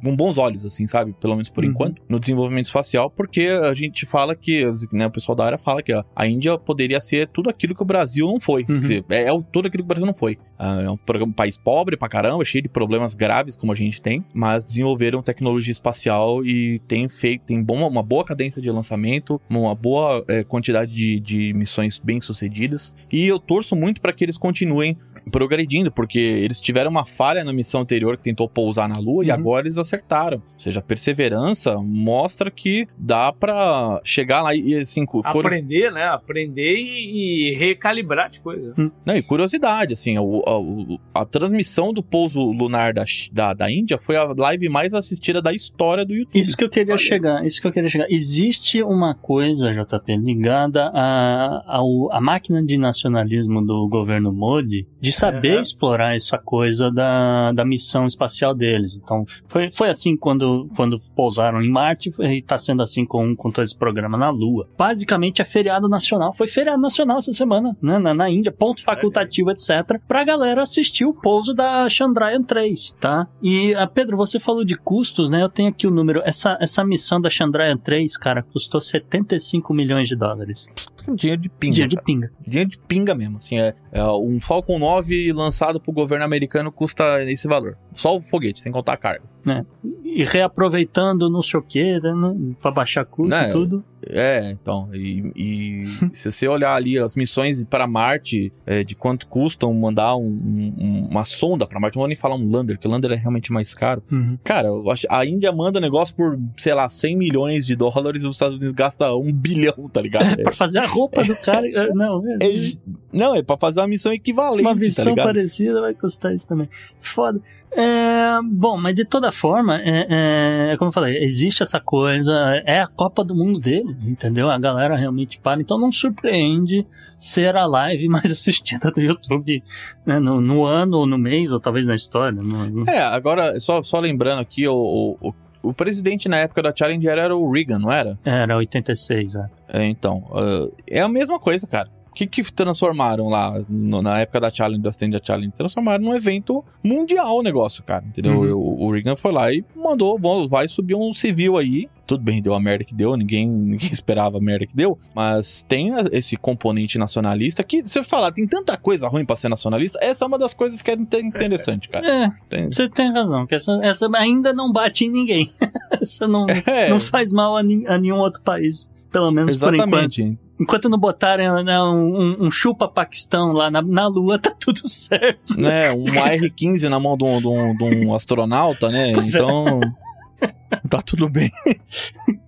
com bons olhos, assim, sabe? Pelo menos por Uhum. enquanto, no desenvolvimento espacial, porque a gente fala que, né, o pessoal da área fala que ó, a Índia poderia ser tudo aquilo que o Brasil não foi. Uhum. Quer dizer, é, é tudo aquilo que o Brasil não foi. Ah, é um, um país pobre pra caramba, cheio de problemas graves como a gente tem, mas desenvolveram tecnologia espacial e tem feito, tem bom, uma boa cadência de lançamento, uma boa eh, quantidade de, de missões bem sucedidas. E eu torço muito para que eles continuem progredindo, porque eles tiveram uma falha na missão anterior que tentou pousar na Lua e Uhum. agora eles acertaram. Ou seja, a perseverança mostra que dá pra chegar lá e assim, Aprender, né? Aprender e, e recalibrar as coisas. não, e curiosidade, assim, a, o- a transmissão do pouso lunar da, da, da Índia foi a live mais assistida da história do YouTube. Isso que eu queria Olha. chegar, isso que eu queria chegar. Existe uma coisa, JP, ligada à ao- à máquina de nacionalismo do governo Modi de saber explorar essa coisa da, da missão espacial deles. Então, foi, foi assim quando, quando pousaram em Marte foi- e está sendo assim com, com todo esse programa na Lua. Basicamente, é feriado nacional. Foi feriado nacional essa semana, né, na, na Índia, ponto facultativo, etc., pra galera assistir o pouso da Chandrayaan 3, tá? E, ah, Pedro, você falou de custos, né? Eu tenho aqui o número. Essa, essa missão da Chandrayaan 3, cara, custou 75 milhões de dólares. Dinheiro de pinga. Dia de cara. pinga. Dinheiro de pinga mesmo. Assim, é, é, um Falcon 9 lançado pro governo americano custa esse valor. Só o foguete, sem contar a carga. E reaproveitando não sei o que, né? Pra baixar custo Né? e tudo. É, então, e, e se você olhar ali as missões para Marte, é, de quanto custam mandar um- um- uma sonda para Marte, não vou nem falar um lander, que o lander é realmente mais caro. Cara, eu acho, a Índia manda negócio por, sei lá, 100 milhões de dólares e os Estados Unidos gastam um bilhão, tá ligado? É, pra fazer a roupa do cara. é, Não, é, É, é- não, é pra fazer uma missão equivalente, uma tá missão ligado? parecida vai custar isso também. Foda. É, bom, mas de toda forma, é, é, como eu falei, existe essa coisa, é a Copa do Mundo deles, entendeu? A galera realmente para, então não surpreende ser a live mais assistida do YouTube né, no, no ano, ou no mês, ou talvez na história. no- É, agora, só, só lembrando aqui, o, o, o, o presidente na época da Challenger era o Reagan, não era? Era 86, é. É, então, ah, é a mesma coisa, cara. Que que transformaram lá no- na época da Challenge, da Stand Challenge? Transformaram num evento mundial o negócio, cara, entendeu? Uhum. O, o Reagan foi lá e mandou, "Vão- vai subir um civil aí. Tudo bem, deu a merda que deu, ninguém, ninguém esperava a merda que deu, mas tem a- esse componente nacionalista que, se eu falar, tem tanta coisa ruim pra ser nacionalista, essa é uma das coisas que é inte- interessante, cara. É, Tem- você tem razão, que essa, essa ainda não bate em ninguém. essa não, É, não faz mal a, ni- a nenhum outro país, pelo menos por enquanto. Enquanto não botarem né, um, um- um chupa Paquistão lá na, na Lua, tá tudo certo. né, um AR-15 na mão de um, de um- de um astronauta, né? Pois é. Tá tudo bem.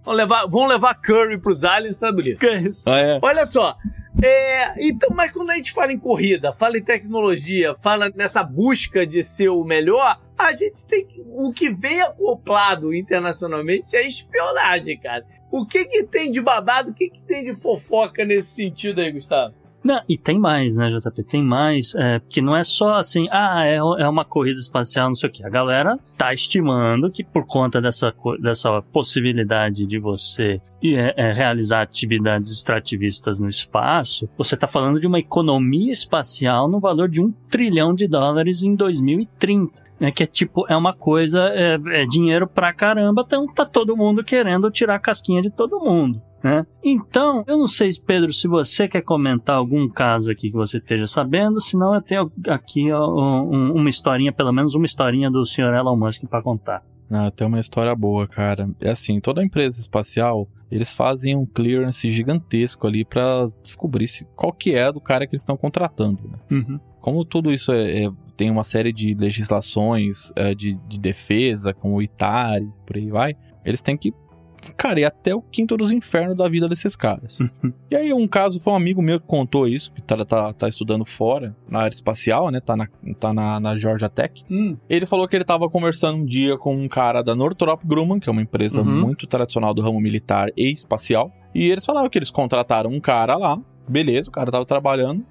Vão levar, vão levar Curry pros aliens, tá bonito. Que isso? É. Olha só. É, então, mas quando a gente fala em corrida, fala em tecnologia, fala nessa busca de ser o melhor, a gente tem que, o que vem acoplado internacionalmente é espionagem, cara. O que que tem de babado, o que que tem de fofoca nesse sentido aí, Gustavo? Não, e tem mais, né, JP? Tem mais, é, que não é só assim, ah, é, é uma corrida espacial, não sei o que. A galera tá estimando que por conta dessa, dessa possibilidade de você é, é, realizar atividades extrativistas no espaço, você tá falando de uma economia espacial no valor de um trilhão de dólares em 2030. Né, que é tipo, é uma coisa, é, é dinheiro pra caramba, então tá todo mundo querendo tirar a casquinha de todo mundo né? Então, eu não sei, Pedro, se você quer comentar algum caso aqui que você esteja sabendo, senão eu tenho aqui ó, um- uma historinha, pelo menos uma historinha do Sr. Elon Musk para contar. Ah, tem uma história boa, cara. É assim, toda empresa espacial, eles fazem um clearance gigantesco ali pra descobrir se, qual que é do cara que eles estão contratando, né? Como tudo isso é, é- tem uma série de legislações é, de, de defesa, como o ITARI, por aí vai, eles têm que, cara, ir até o quinto dos infernos da vida desses caras. E aí, um caso foi um amigo meu que contou isso, que tá, tá, tá estudando fora, na área espacial, né? Tá na, tá na, na Georgia Tech. Ele falou que ele tava conversando um dia com um cara da Northrop Grumman, que é uma empresa Uhum. muito tradicional do ramo militar e espacial. E eles falavam que eles contrataram um cara lá, beleza, o cara tava trabalhando,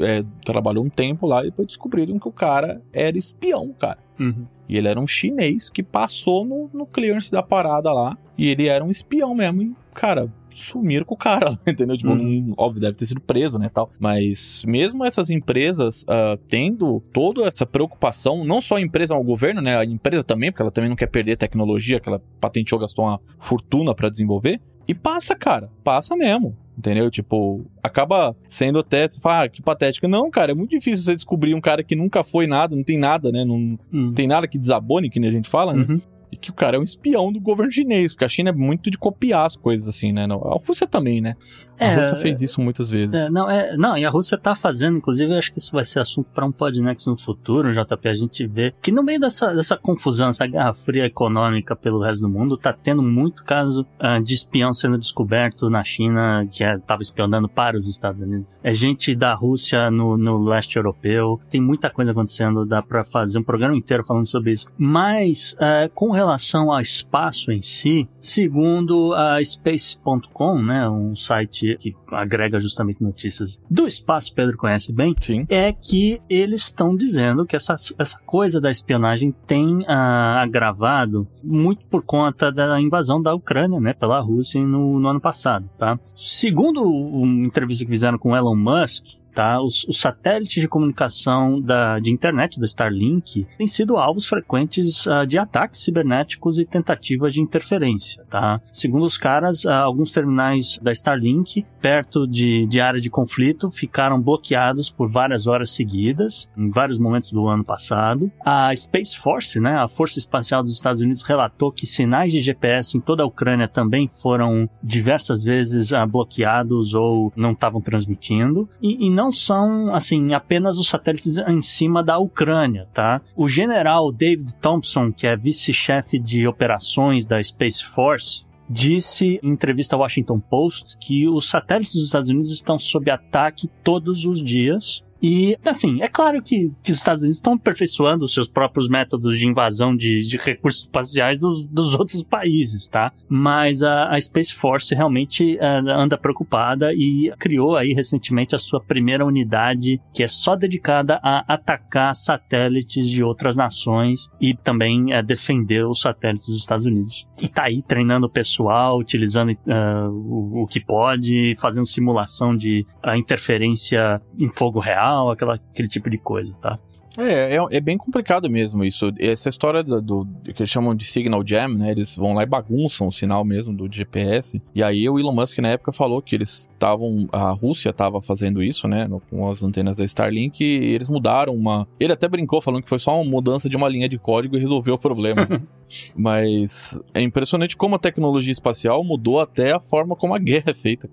é, trabalhou um tempo lá e depois descobriram que o cara era espião, cara. Uhum. E ele era um chinês que passou no, no clearance da parada lá. E ele era um espião mesmo. E, cara, sumiram com o cara, entendeu? Tipo, Uhum. óbvio, deve ter sido preso, né, tal. Mas mesmo essas empresas ah, tendo toda essa preocupação, não só a empresa, o governo, né, a empresa também, porque ela também não quer perder tecnologia que ela patenteou, gastou uma fortuna pra desenvolver. E passa, cara, passa mesmo. Entendeu? Tipo, acaba sendo até, você fala, ah, que patético. Não, cara, é muito difícil você descobrir um cara que nunca foi nada, não tem nada, né? Não, Uhum. tem nada que desabone, que nem a gente fala, né? Uhum. E que o cara é um espião do governo chinês, porque a China é muito de copiar as coisas assim, né? A Rússia também, né? A É, Rússia fez isso muitas vezes. É, não, é, não, e a Rússia tá fazendo, inclusive, eu acho que isso vai ser assunto para um Podnext no futuro, JP, a gente vê que no meio dessa, dessa confusão, essa guerra fria econômica pelo resto do mundo, tá tendo muito caso ah, de espião sendo descoberto na China, que é, tava espionando para os Estados Unidos. É gente da Rússia no, no leste europeu, tem muita coisa acontecendo, dá para fazer um programa inteiro falando sobre isso. Mas, ah, com relação ao espaço em si, segundo a Space.com, né, um site que agrega justamente notícias do espaço, Pedro conhece bem, Sim. é que eles estão dizendo que essa, essa coisa da espionagem tem ah, agravado muito por conta da invasão da Ucrânia, né, pela Rússia no, no ano passado, tá? Segundo uma entrevista que fizeram com Elon Musk, Tá? Os, os satélites de comunicação da, de internet da Starlink têm sido alvos frequentes ah, de ataques cibernéticos e tentativas de interferência. Tá? Segundo os caras, ah, alguns terminais da Starlink, perto de, de área de conflito, ficaram bloqueados por várias horas seguidas, em vários momentos do ano passado. A Space Force, né, a Força Espacial dos Estados Unidos, relatou que sinais de GPS em toda a Ucrânia também foram diversas vezes ah, bloqueados ou não estavam transmitindo. E, e não são, assim, apenas os satélites em cima da Ucrânia, tá? O general David Thompson, que é vice-chefe de operações da Space Force, disse em entrevista ao Washington Post que os satélites dos Estados Unidos estão sob ataque todos os dias E, assim, é claro que, que os Estados Unidos estão aperfeiçoando os seus próprios métodos de invasão de, de recursos espaciais dos, dos outros países, tá? Mas a, a Space Force realmente uh, anda preocupada e criou aí recentemente a sua primeira unidade que é só dedicada a atacar satélites de outras nações e também uh, defender os satélites dos Estados Unidos. E tá aí treinando o pessoal, utilizando uh, o, o, que pode, fazendo simulação de interferência em fogo real, aquela, aquele tipo de coisa, tá? É, é, é, bem complicado mesmo isso. Essa história do, do, que eles chamam de signal jam, né? Eles vão lá e bagunçam o sinal mesmo do GPS. E aí o Elon Musk na época falou que eles estavam, a Rússia estava fazendo isso, né? Com as antenas da Starlink e eles mudaram uma. Ele até brincou falando que foi só uma mudança de uma linha de código e resolveu o problema. Mas é impressionante como a tecnologia espacial mudou até a forma como a guerra é feita.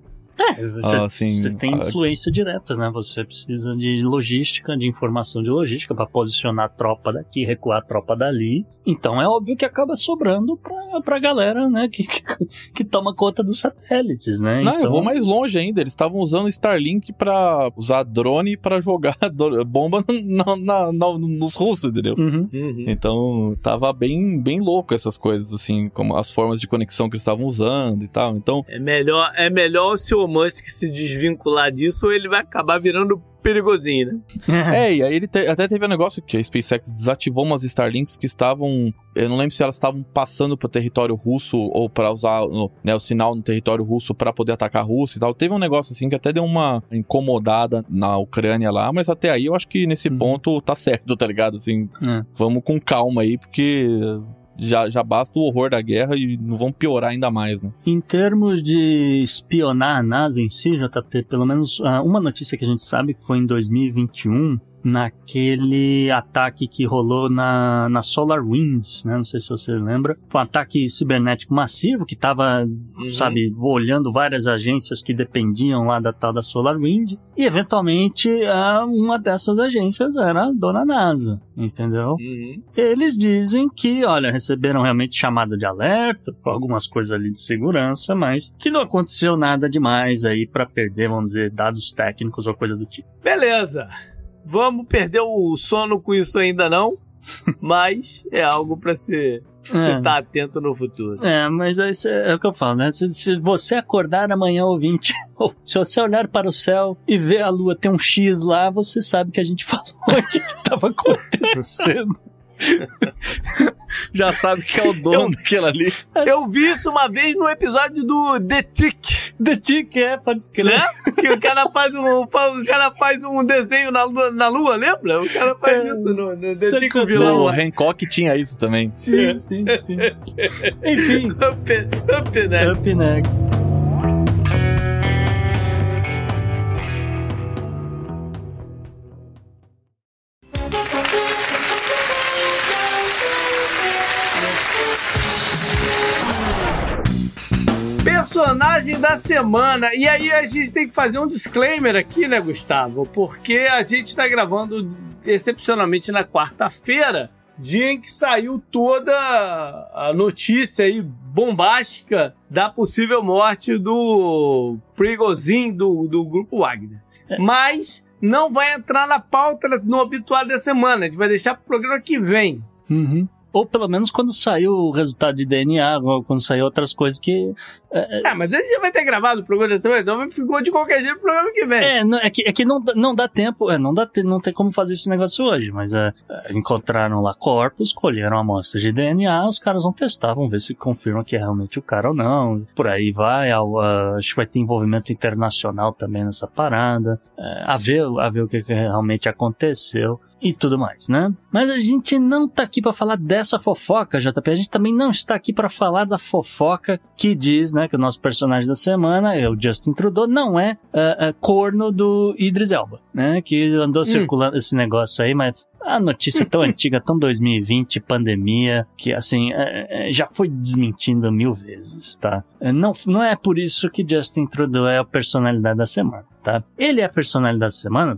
É, você, ah, assim, você tem influência direta, né? Você precisa de logística, de informação de logística para posicionar a tropa daqui, recuar a tropa dali. Então é óbvio que acaba sobrando pra, pra galera, né? Que, que, que toma conta dos satélites, né? Não, então... eu vou mais longe ainda. Eles estavam usando Starlink para usar drone para jogar bomba na, na, na, nos russos, entendeu? Uhum. Uhum. Então tava bem, bem louco essas coisas, assim, como as formas de conexão que eles estavam usando e tal. Então. É melhor, é melhor o seu Musk se desvincular disso ou ele vai acabar virando perigosinho, né? é, e aí ele te, até teve um negócio que a SpaceX desativou umas Starlinks que estavam. Eu não lembro se elas estavam passando pro território russo ou para usar né, o sinal no território russo para poder atacar a Rússia e tal. Teve um negócio assim que até deu uma incomodada na Ucrânia lá, mas até aí eu acho que nesse uhum. ponto tá certo, tá ligado? Assim, é. vamos com calma aí, porque já, já basta o horror da guerra e não vão piorar ainda mais, né? Em termos de espionar a NASA em si, JP, pelo menos uh, uma notícia que a gente sabe que foi em 2021, naquele ataque que rolou na, na Solar Winds, né? Não sei se você lembra. Foi um ataque cibernético massivo que estava, uhum. sabe, olhando várias agências que dependiam lá da tal da Solar Wind. E eventualmente uma dessas agências era a dona NASA, entendeu? Uhum. Eles dizem que, olha, receberam realmente chamada de alerta, algumas coisas ali de segurança, mas que não aconteceu nada demais aí para perder, vamos dizer, dados técnicos ou coisa do tipo. Beleza vamos perder o sono com isso ainda não, mas é algo para se você é. tá atento no futuro. É, mas é, é, o que eu falo, né? Se, se, você acordar amanhã ouvinte, ou se você olhar para o céu e ver a lua ter um X lá, você sabe que a gente falou aqui que estava acontecendo. Já sabe que é o dono eu, daquilo ali. Eu vi isso uma vez no episódio do The Tick. The Tick, é, pode escrever. Né? Que o cara faz um, o cara faz um desenho na lua, na lua lembra? O cara faz é, isso no, no The Tick, o vilão. O Hancock tinha isso também. Sim, sim, sim. Enfim. Up, up next. Up next. Personagem da semana. E aí a gente tem que fazer um disclaimer aqui, né, Gustavo? Porque a gente está gravando excepcionalmente na quarta-feira, dia em que saiu toda a notícia aí bombástica da possível morte do Prigozhin do, do grupo Wagner. É. Mas não vai entrar na pauta no habitual da semana. A gente vai deixar para o programa que vem. Uhum. Ou pelo menos quando saiu o resultado de DNA, ou quando saiu outras coisas que. É, é mas ele já vai ter gravado o programa dessa vez, então ficou de qualquer jeito o programa que vem. É, não, é que, é que não, não dá tempo, é, não, dá, não tem como fazer esse negócio hoje, mas é, é encontraram lá corpos, colheram amostras de DNA, os caras vão testar, vão ver se confirmam que é realmente o cara ou não. Por aí vai, ao, uh, acho que vai ter envolvimento internacional também nessa parada, é, a, ver, a ver o que realmente aconteceu e tudo mais, né? Mas a gente não tá aqui para falar dessa fofoca, JP. A gente também não está aqui para falar da fofoca que diz, né, que o nosso personagem da semana, é o Justin Trudeau, não é uh, uh, corno do Idris Elba, né? Que andou hum. circulando esse negócio aí, mas a notícia tão antiga, tão 2020, pandemia, que assim, é, é, já foi desmentindo mil vezes, tá? É, não, não é por isso que Justin Trudeau é a personalidade da semana, tá? Ele é a personalidade da semana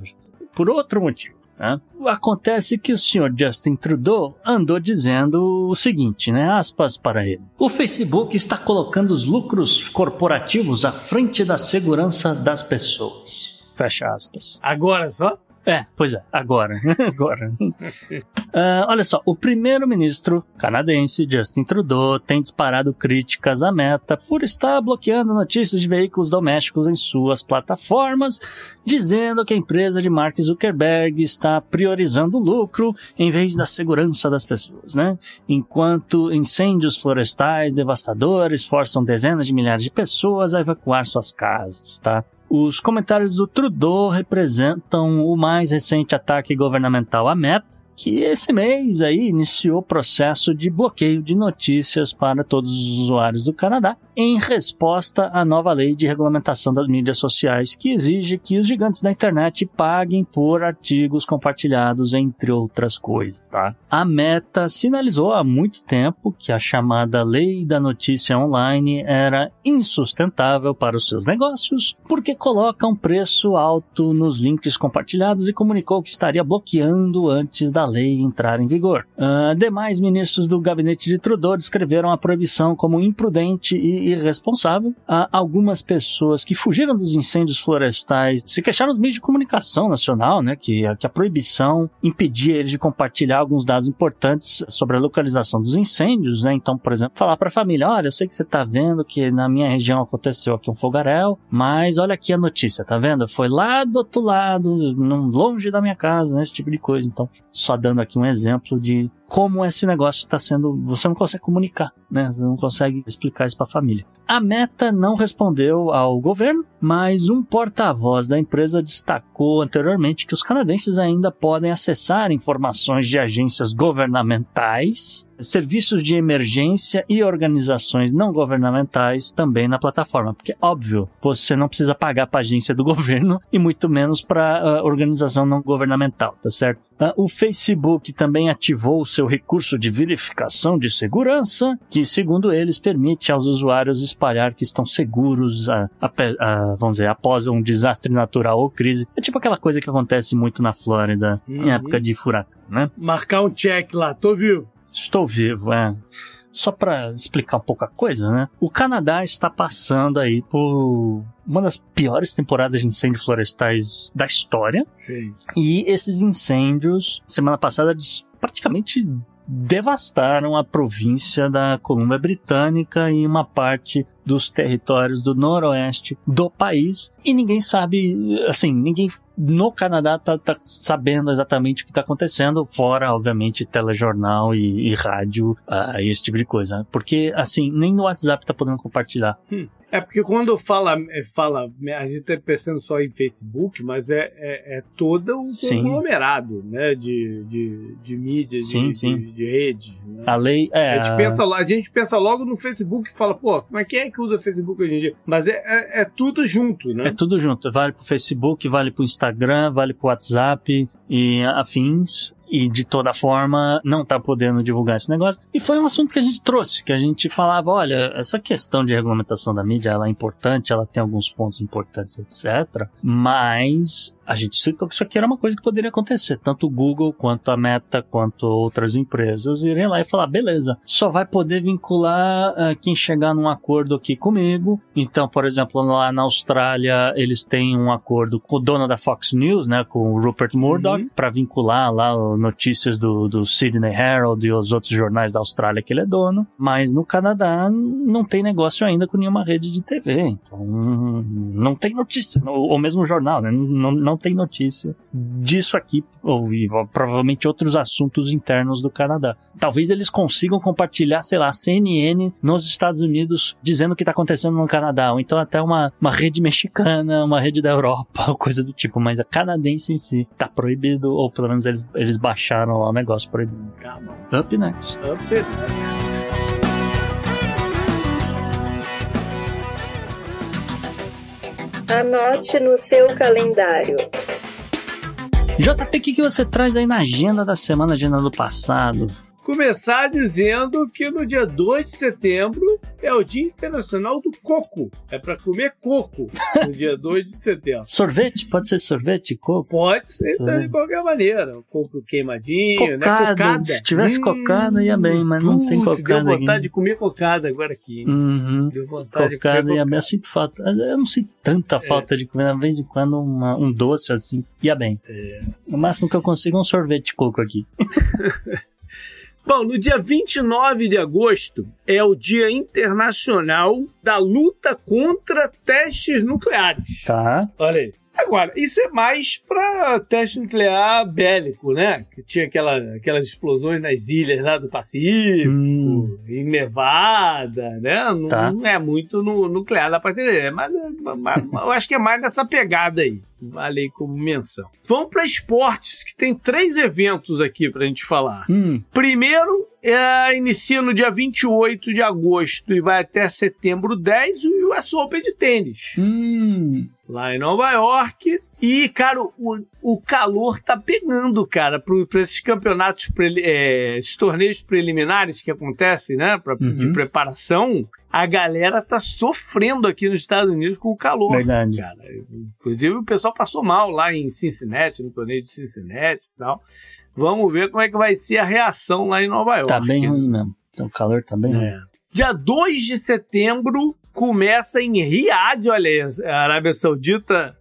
por outro motivo. Né? Acontece que o senhor Justin Trudeau andou dizendo o seguinte, né? Aspas para ele. O Facebook está colocando os lucros corporativos à frente da segurança das pessoas. Fecha aspas. Agora só? É, pois é, agora. agora. Uh, olha só, o primeiro-ministro canadense, Justin Trudeau, tem disparado críticas à meta por estar bloqueando notícias de veículos domésticos em suas plataformas, dizendo que a empresa de Mark Zuckerberg está priorizando o lucro em vez da segurança das pessoas, né? Enquanto incêndios florestais devastadores forçam dezenas de milhares de pessoas a evacuar suas casas, tá? Os comentários do Trudeau representam o mais recente ataque governamental à Meta, que esse mês aí iniciou o processo de bloqueio de notícias para todos os usuários do Canadá, em resposta à nova lei de regulamentação das mídias sociais, que exige que os gigantes da internet paguem por artigos compartilhados, entre outras coisas. Tá? A Meta sinalizou há muito tempo que a chamada lei da notícia online era insustentável para os seus negócios, porque coloca um preço alto nos links compartilhados e comunicou que estaria bloqueando antes da lei entrar em vigor. Uh, demais ministros do gabinete de Trudeau descreveram a proibição como imprudente e irresponsável. Uh, algumas pessoas que fugiram dos incêndios florestais se queixaram nos meios de comunicação nacional, né, que, que a proibição impedia eles de compartilhar alguns dados importantes sobre a localização dos incêndios, né? Então, por exemplo, falar para a família, olha, eu sei que você está vendo que na minha região aconteceu aqui um fogaréu, mas olha aqui a notícia, tá vendo? Foi lá do outro lado, longe da minha casa, né? Esse tipo de coisa. Então, só dando aqui um exemplo de como esse negócio está sendo. Você não consegue comunicar, né? Você não consegue explicar isso para a família. A Meta não respondeu ao governo, mas um porta-voz da empresa destacou anteriormente que os canadenses ainda podem acessar informações de agências governamentais, serviços de emergência e organizações não governamentais também na plataforma. Porque, óbvio, você não precisa pagar para agência do governo e muito menos para uh, organização não governamental, tá certo? Uh, o Facebook também ativou o seu recurso de verificação de segurança, que, segundo eles, permite aos usuários espalhar que estão seguros, a, a, a, vamos dizer, após um desastre natural ou crise. É tipo aquela coisa que acontece muito na Flórida uhum. em época de furacão, né? Marcar um check lá, tô vivo. Estou vivo, é. Só para explicar um pouco a coisa, né? O Canadá está passando aí por uma das piores temporadas de incêndios florestais da história. Sim. E esses incêndios, semana passada, praticamente devastaram a província da Colômbia Britânica e uma parte dos territórios do noroeste do país e ninguém sabe, assim, ninguém no Canadá tá, tá sabendo exatamente o que tá acontecendo, fora, obviamente, telejornal e, e rádio, uh, esse tipo de coisa. Porque, assim, nem no WhatsApp tá podendo compartilhar. Hum. É porque quando fala, é, fala, a gente está pensando só em Facebook, mas é, é, é todo um conglomerado né, de, de, de mídia, sim, de, sim. De, de, rede. Né? A lei é. A gente, pensa, a gente pensa logo no Facebook e fala, pô, mas quem é que usa Facebook hoje em dia? Mas é, é, é tudo junto, né? É tudo junto. Vale pro Facebook, vale pro Instagram, vale pro WhatsApp e afins e de toda forma não tá podendo divulgar esse negócio. E foi um assunto que a gente trouxe, que a gente falava, olha, essa questão de regulamentação da mídia, ela é importante, ela tem alguns pontos importantes, etc. Mas a gente citou que isso aqui era uma coisa que poderia acontecer. Tanto o Google, quanto a Meta, quanto outras empresas irem lá e falar, beleza, só vai poder vincular uh, quem chegar num acordo aqui comigo. Então, por exemplo, lá na Austrália, eles têm um acordo com o dono da Fox News, né, com o Rupert Murdoch, uhum. para vincular lá notícias do, do Sydney Herald e os outros jornais da Austrália que ele é dono. Mas no Canadá não tem negócio ainda com nenhuma rede de TV. Então, não tem notícia. Ou mesmo jornal, né? Não, não tem notícia disso aqui, ou provavelmente outros assuntos internos do Canadá. Talvez eles consigam compartilhar, sei lá, CNN nos Estados Unidos dizendo o que está acontecendo no Canadá, ou então até uma, uma rede mexicana, uma rede da Europa, coisa do tipo, mas a canadense em si está proibido, ou pelo menos eles, eles baixaram lá o negócio proibido. Up next. Up next. Anote no seu calendário. JT, o que, você traz aí na agenda da semana, agenda do passado? Começar dizendo que no dia 2 de setembro é o Dia Internacional do Coco. É para comer coco no dia 2 de setembro. Sorvete? Pode ser sorvete, coco? Pode ser então, de qualquer maneira. Coco queimadinho, Cocada. né? Cocada. Se tivesse cocada, ia bem, mas não tem putz, cocada Deu aqui. vontade de comer cocada agora aqui. Uhum. Deu vontade Cocada de ia comer bem. Eu sinto falta. Eu não sinto tanta falta de comer. De vez em quando uma- um doce assim. Ia bem. O máximo que eu consigo é um sorvete de coco aqui. Bom, no dia 29 de agosto é o Dia Internacional da Luta contra Testes Nucleares. Tá. Olha aí. Agora, isso é mais para teste nuclear bélico, né? Que tinha aquela, aquelas explosões nas ilhas lá do Pacífico, Hum. em Nevada, né? Não, Tá. não é muito no nuclear da parte dele, mas, mas- mas eu acho que é mais nessa pegada aí. Vale aí como menção. Vamos para esportes, que tem três eventos aqui pra gente falar. Hum. Primeiro, é, inicia no dia 28 de agosto e vai até setembro 10 o US Open de tênis Hum. lá em Nova York. E, cara, o, o calor tá pegando, cara, para esses campeonatos, preli- é, esses torneios preliminares que acontecem, né, pra, de Uhum. preparação. A galera tá sofrendo aqui nos Estados Unidos com o calor. Verdade. Cara, inclusive o pessoal passou mal lá em Cincinnati, no torneio de Cincinnati e tal. Vamos ver como é que vai ser a reação lá em Nova York. Tá bem ruim mesmo. O calor tá bem ruim. É. Dia 2 de setembro começa em Riad, olha aí, a Arábia Saudita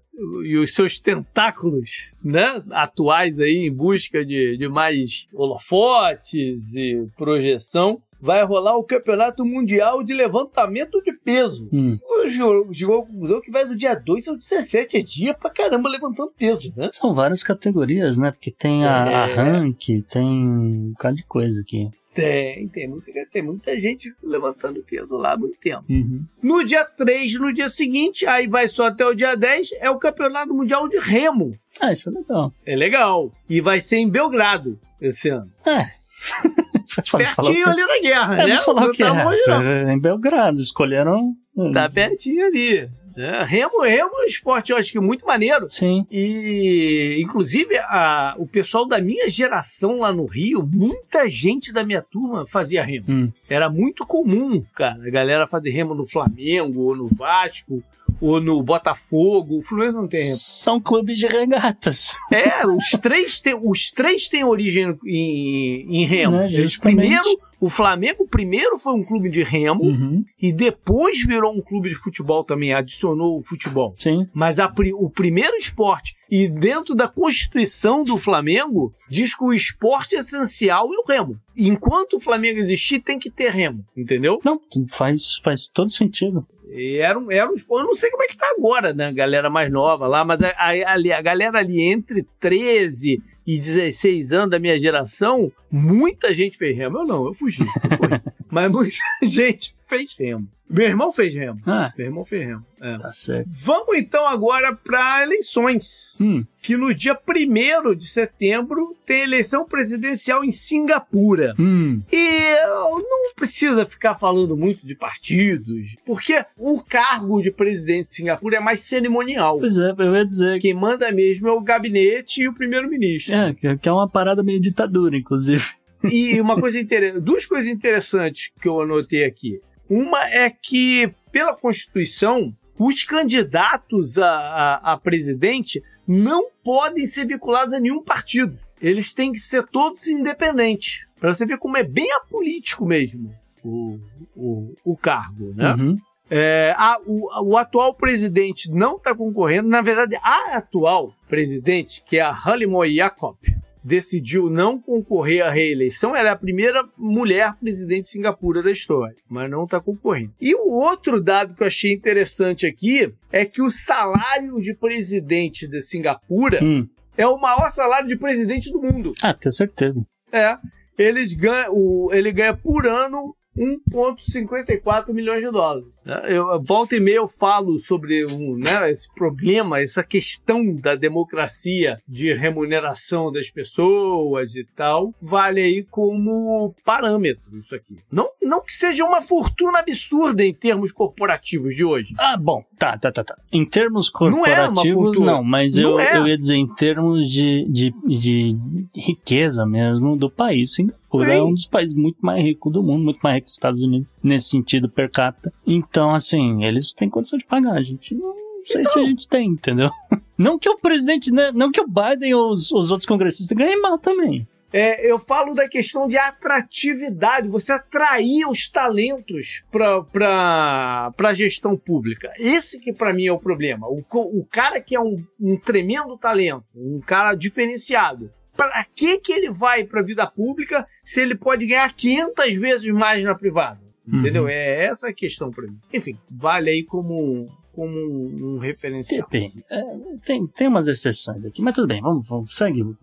e os seus tentáculos né, atuais aí em busca de, de mais holofotes e projeção. Vai rolar o Campeonato Mundial de Levantamento de Peso. Hum. O jogo chegou à conclusão que vai do dia 2 ao 17. É dia pra caramba levantando peso, né? São várias categorias, né? Porque tem a, a É. rank, tem um bocado de coisa aqui. Tem, tem muita, tem muita gente levantando peso lá há muito tempo. Uhum. No dia 3, no dia seguinte, aí vai só até o dia 10, é o Campeonato Mundial de Remo. Ah, isso é legal. É legal. E vai ser em Belgrado esse ano. Falar Pertinho ali da guerra, né? É, vou falar o que tá longe, não. é. Em Belgrado, escolheram. Tá pertinho ali. né? Remo, remo é um esporte, eu acho que muito maneiro. Sim. E, inclusive, a- o pessoal da minha geração lá no Rio, muita gente da minha turma fazia remo. Hum. Era muito comum, cara, a galera fazer remo no Flamengo, ou no Vasco, ou no Botafogo. O Fluminense não tem. São clubes de regatas. É, os três têm, os três têm origem em, em remo. Né, Eles primeiro, o Flamengo primeiro foi um clube de remo Uhum. e depois virou um clube de futebol também, adicionou o futebol. Sim. Mas a o primeiro esporte, e dentro da constituição do Flamengo, diz que o esporte essencial é o remo. Enquanto o Flamengo existir, tem que ter remo, entendeu? Não, faz, faz todo sentido. E era um, era um. Eu não sei como é que tá agora, né? A galera mais nova lá, mas a, a, a galera ali entre 13 e 16 anos da minha geração, muita gente fez remo. Eu não, eu fugi. mas muita gente fez remo. Meu irmão fez remo. Ah, Meu irmão fez remo. é. tá certo. Vamos então agora para eleições. Hum. Que no dia 1 de setembro tem eleição presidencial em Singapura. Hum. E não precisa ficar falando muito de partidos, porque o cargo de presidente de Singapura é mais cerimonial. Pois é, eu ia dizer que. Quem manda mesmo é o gabinete e o primeiro-ministro. É, que é uma parada meio ditadura, inclusive. E uma coisa interessante, duas coisas interessantes que eu anotei aqui. Uma é que, pela Constituição, os candidatos a, a, a presidente não podem ser vinculados a nenhum partido. Eles têm que ser todos independentes. Para você ver como é bem apolítico mesmo o, o, o cargo, né? Uhum. É, a- o, o atual presidente não está concorrendo. Na verdade, a atual presidente, que é a Halimoy Jacob, decidiu não concorrer à reeleição. Ela é a primeira mulher presidente de Singapura da história, mas não está concorrendo. E o outro dado que eu achei interessante aqui é que o salário de presidente de Singapura Hum. é o maior salário de presidente do mundo. Ah, tenho certeza. É. Eles ganham, o, ele ganha por ano 1,54 milhões de dólares. Eu, volta e meia eu falo sobre um, né, esse problema, essa questão da democracia de remuneração das pessoas e tal, vale aí como parâmetro isso aqui. Não, não que seja uma fortuna absurda em termos corporativos de hoje. Ah, bom, tá, tá, tá, tá. Em termos Não é corporativos, fortuna. não, mas Não eu, é. eu ia dizer em termos de, de, de riqueza mesmo do país. Singapura é Sim. um dos países muito mais ricos do mundo, muito mais rico que os Estados Unidos, nesse sentido per capita. Então, assim, eles têm condição de pagar. A gente não sei se a gente tem, entendeu? Não que o presidente, né, não que o Biden ou os, os outros congressistas ganhem mal também. É, eu falo da questão de atratividade, você atrair os talentos para a gestão pública. Esse que para mim é o problema. O, o cara que é um, um tremendo talento, um cara diferenciado, para que, que ele vai para a vida pública se ele pode ganhar 500 vezes mais na privada? Uhum. Entendeu? É essa a questão para mim. Enfim, vale aí como, como um, um referencial. Depende. É, tem, tem umas exceções aqui, mas tudo bem, vamos, vamos segue.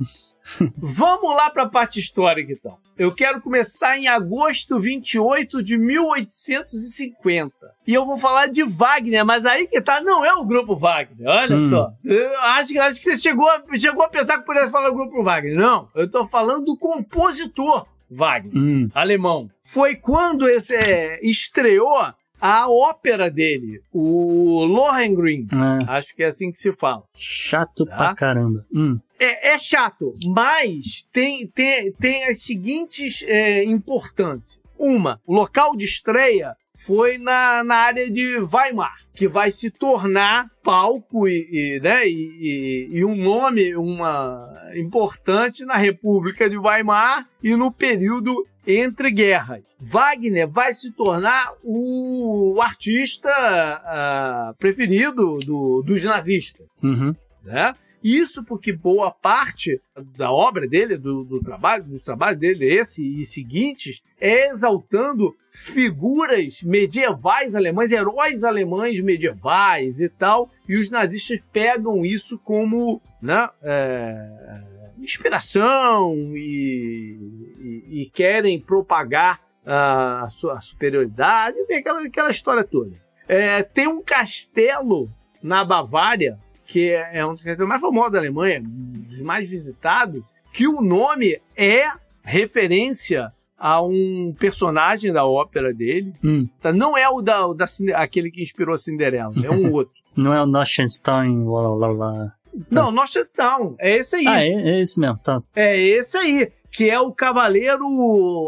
Vamos lá para a parte histórica, então. Eu quero começar em agosto 28 de 1850. E eu vou falar de Wagner, mas aí que tá, não é o grupo Wagner, olha Hum. só. Eu acho, que- acho que você chegou chegou a pensar que pudesse falar do grupo Wagner. Não, eu tô falando do compositor Wagner, Hum, alemão. Foi quando esse é, estreou a ópera dele, o Lohengrin. é, Acho que é assim que se fala. chato Tá. pra caramba. Hum, É, é chato, mas tem, tem, tem as seguintes é, importâncias. Uma, o local de estreia foi na, na área de Weimar, que vai se tornar palco e, e, né, e, e- um nome uma, importante na República de Weimar e no período entre guerras. Wagner vai se tornar o artista ah, preferido do- dos nazistas uhum. né? Isso porque boa parte da obra dele, do, do trabalho, dos trabalhos dele, esse e seguintes, é exaltando figuras medievais alemães, heróis alemães medievais e tal, e os nazistas pegam isso como né, é, inspiração e, e- e querem propagar a sua superioridade, vem aquela, aquela história toda. É, tem um castelo na Bavária que é um dos castelos mais famosos da Alemanha, um dos mais visitados, que o nome é referência a um personagem da ópera dele. Hum. Tá? Não é o da, o da aquele que inspirou a Cinderela, é um outro. Não é o Noschenstein, lá, lá, lá. Não, Nochestown, é esse aí. Ah, é, é esse mesmo, tá. É esse aí, que é o cavaleiro,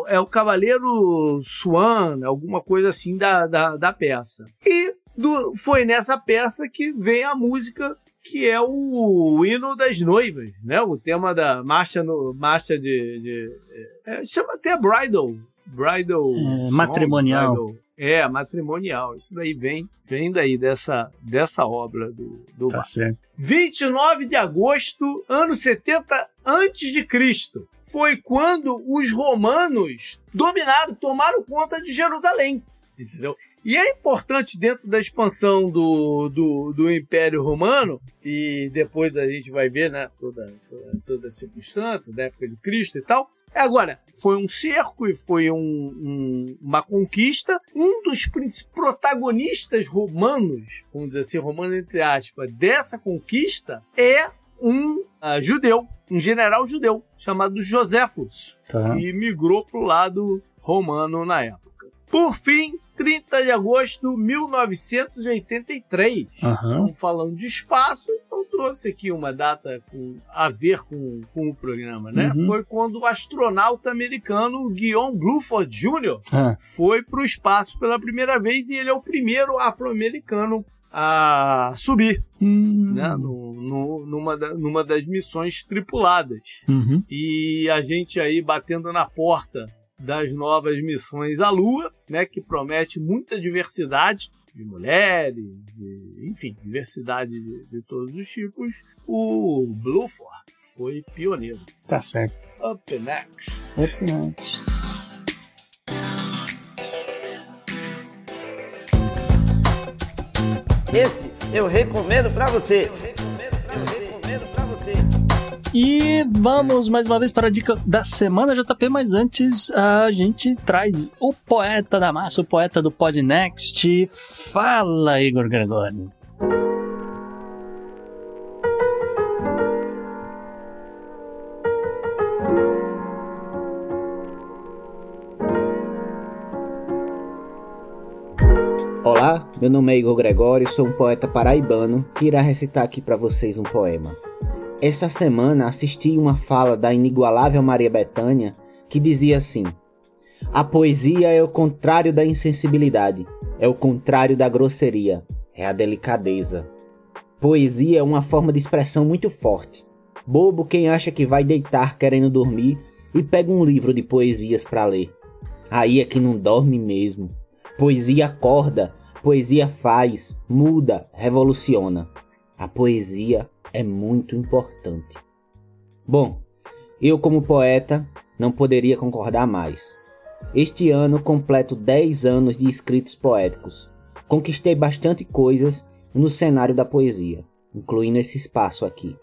é o cavaleiro Swan, alguma coisa assim da, da, da peça. E do- foi nessa peça que vem a música que é o, hino das noivas, né? O tema da marcha no marcha de, de- é, chama até bridal, bridal É, matrimonial. bridal. é, matrimonial. Isso daí vem, vem daí dessa, dessa obra do, do Tá certo. 29 de agosto, ano 70 antes de Cristo. Foi quando os romanos dominaram, tomaram conta de Jerusalém. Entendeu? E é importante dentro da expansão do, do, do Império Romano, e depois a gente vai ver né, toda, toda, toda a circunstância da época de Cristo e tal. Agora, foi um cerco e foi um- um- uma conquista. Um dos protagonistas romanos, vamos dizer assim, romano entre aspas, dessa conquista é um ah, judeu, um general judeu, chamado Joséfos Tá. e migrou para o lado romano na época. Por fim, 30 de agosto de 1983. Aham. Estamos falando de espaço, então trouxe aqui uma data com, a ver com, com o programa, né? Uhum. Foi quando o astronauta americano Guion Bluford Jr. Ah, foi para o espaço pela primeira vez e ele é o primeiro afro-americano a subir, hum, né? No, no- numa, da- numa das missões tripuladas uhum. e a gente aí batendo na porta das novas missões à Lua, né, que promete muita diversidade de mulheres, de- enfim, diversidade de, de todos os tipos. O Bluford foi pioneiro. Tá certo. Up next. Excelente. Esse eu recomendo pra você. E vamos mais uma vez para a dica da semana, JP, mas antes a gente traz o poeta da massa, o poeta do Podnext. Fala, Igor Gregório. Olá, meu nome é Igor Gregório, sou um poeta paraibano que irá recitar aqui para vocês um poema. Essa semana assisti uma fala da inigualável Maria Bethânia que dizia assim: A poesia é o contrário da insensibilidade, é o contrário da grosseria, é a delicadeza. Poesia é uma forma de expressão muito forte. Bobo quem acha que vai deitar querendo dormir e pega um livro de poesias para ler. Aí é que não dorme mesmo. Poesia acorda, poesia faz, muda, revoluciona. A poesia é muito importante. Bom, eu como poeta não poderia concordar mais. Este ano completo 10 anos de escritos poéticos. Conquistei bastante coisas no cenário da poesia, incluindo esse espaço aqui.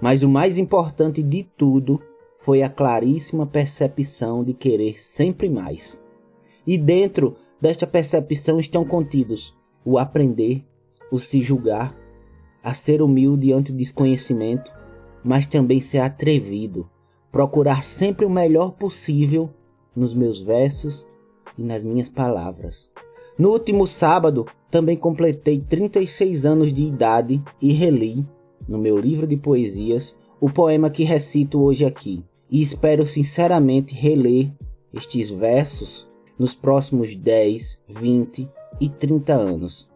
Mas o mais importante de tudo foi a claríssima percepção de querer sempre mais. E dentro desta percepção estão contidos o aprender, o se julgar, a ser humilde diante do desconhecimento, mas também ser atrevido, procurar sempre o melhor possível nos meus versos e nas minhas palavras. No último sábado, também completei 36 anos de idade e reli, no meu livro de poesias, o poema que recito hoje aqui. E espero sinceramente reler estes versos nos próximos 10, 20 e 30 anos.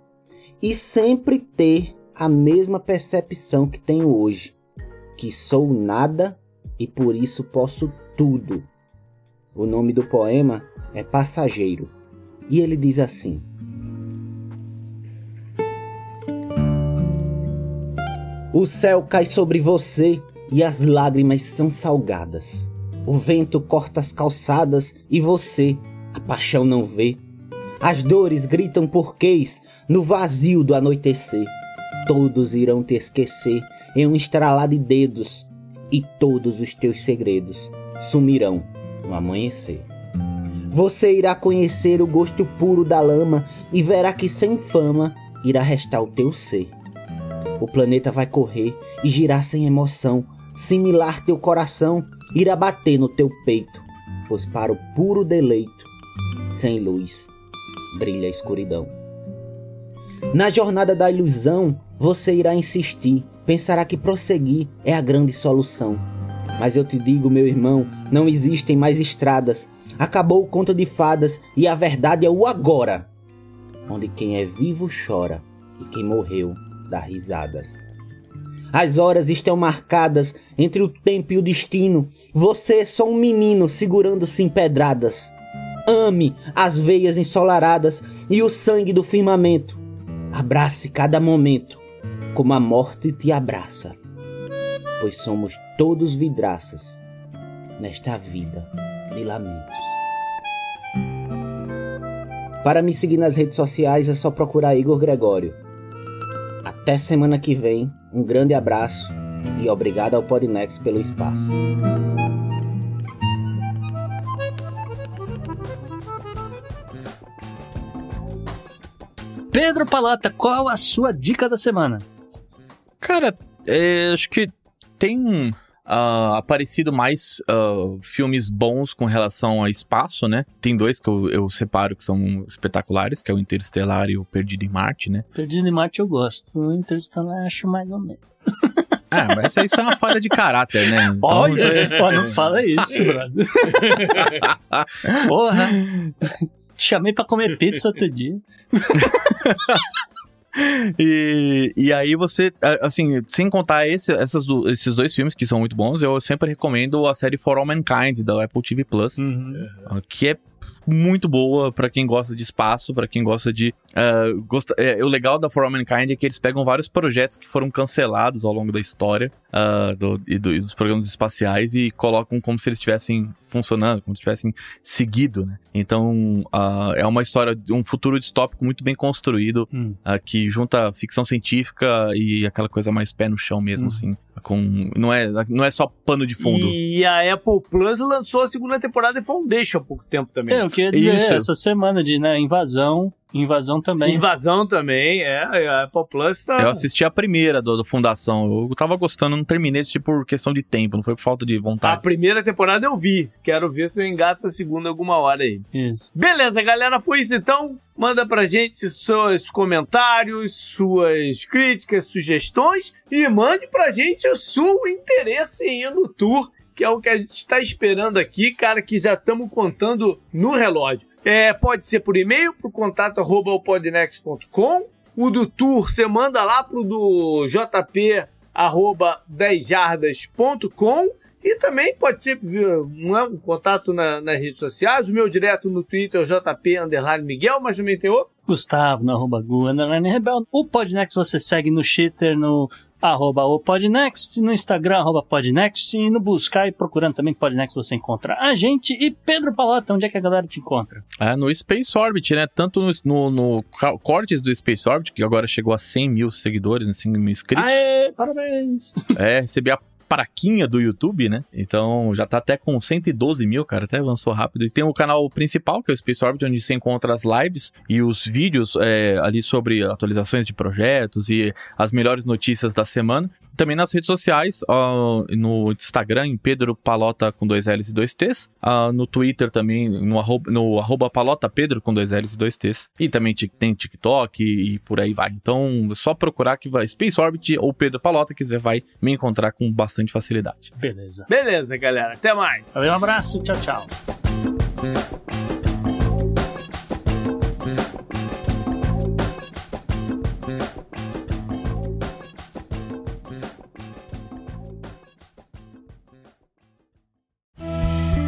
E sempre ter a mesma percepção que tenho hoje, que sou nada e por isso posso tudo. O nome do poema é Passageiro e ele diz assim: O céu cai sobre você e as lágrimas são salgadas. O vento corta as calçadas e você a paixão não vê. As dores gritam porquês no vazio do anoitecer. Todos irão te esquecer em um estralar de dedos, e todos os teus segredos sumirão no amanhecer. Você irá conhecer o gosto puro da lama e verá que sem fama irá restar o teu ser. O planeta vai correr e girar sem emoção, similar teu coração irá bater no teu peito, pois para o puro deleito sem luz, brilha a escuridão. Na jornada da ilusão, você irá insistir, pensará que prosseguir é a grande solução. Mas eu te digo, meu irmão, não existem mais estradas. Acabou o conto de fadas e a verdade é o agora, onde quem é vivo chora e quem morreu dá risadas. As horas estão marcadas entre o tempo e o destino. Você é só um menino segurando-se em pedradas. Ame as veias ensolaradas e o sangue do firmamento. Abrace cada momento, como a morte te abraça, pois somos todos vidraças nesta vida de lamentos. Para me seguir nas redes sociais é só procurar Igor Gregório. Até semana que vem, um grande abraço e obrigado ao Podnext pelo espaço. Pedro Palata, qual a sua dica da semana? Cara, é, acho que tem uh, aparecido mais uh, filmes bons com relação a espaço, né? Tem dois que eu, eu, separo que são espetaculares, que é o Interestelar e o Perdido em Marte, né? Perdido em Marte eu gosto, o Interestelar eu acho mais ou menos. Ah, mas isso é uma falha de caráter, né? Então, Olha, você... não fala isso, brother. Porra. Chamei pra comer pizza outro dia. e, e aí você, assim, sem contar esse, essas esses dois filmes que são muito bons, eu sempre recomendo a série For All Mankind da Apple TV Plus, uhum. que é muito boa pra quem gosta de espaço, pra quem gosta de. Uh, gosta, é, o legal da For All Mankind é que eles pegam vários projetos que foram cancelados ao longo da história uh, do, e, do, e dos programas espaciais e colocam como se eles estivessem funcionando, como se tivessem seguido, né? Então, uh, é uma história de um futuro distópico muito bem construído, Hum. uh, que junta ficção científica e aquela coisa mais pé no chão mesmo, Hum. assim. Com, não, é, não é só pano de fundo. E a Apple Plus lançou a segunda temporada de Foundation há pouco tempo também. É, eu queria dizer, Isso. essa semana de né, invasão, invasão também. Invasão também, é. A Apple Plus tá. Eu assisti a primeira do, do Fundação. Eu tava gostando, não terminei esse tipo por questão de tempo, não foi por falta de A vontade. primeira temporada eu vi. Quero ver se eu engato a segunda alguma hora aí. Isso. Beleza, galera, foi isso então. Manda pra gente seus comentários, suas críticas, sugestões e mande pra gente o seu interesse em ir no tour, que é o que a gente está esperando aqui, cara, que já estamos contando no relógio. É, pode ser por e-mail, pro contato arroba opodnext.com. O do tour você manda lá pro do jp arroba 10jardas.com e também pode ser é, um contato na- nas redes sociais. O meu direto no Twitter é o JP Underline Miguel, mas também tem outro. Gustavo, no arroba Gu, underline Rebel. O Podnext você segue no Twitter, no arroba o Podnext, no Instagram, arroba Podnext, e no Blue Sky, procurando também Podnext, você encontra a gente. E Pedro Palota, onde é que a galera te encontra? É, no Space Orbit, né? Tanto no, no, no Cortes do Space Orbit, que agora chegou a 100 mil seguidores, né, 100 mil inscritos. Aê, parabéns! É, recebi a paraquinha do YouTube, né? Então já tá até com 112 mil, cara, até avançou rápido. E tem o canal principal, que é o Space Orbit, onde você encontra as lives e os vídeos é, ali sobre atualizações de projetos e as melhores notícias da semana. Também nas redes sociais, ó, no Instagram, em Pedro Palota com dois L's e dois T's. Ah, no Twitter também, no arroba, no arroba Palota Pedro com dois L's e dois T's. E também tem TikTok e, e por aí vai. Então é só procurar que vai Space Orbit ou Pedro Palota que você vai me encontrar com bastante facilidade. Beleza. Beleza, galera. Até mais. Valeu, um abraço, tchau, tchau.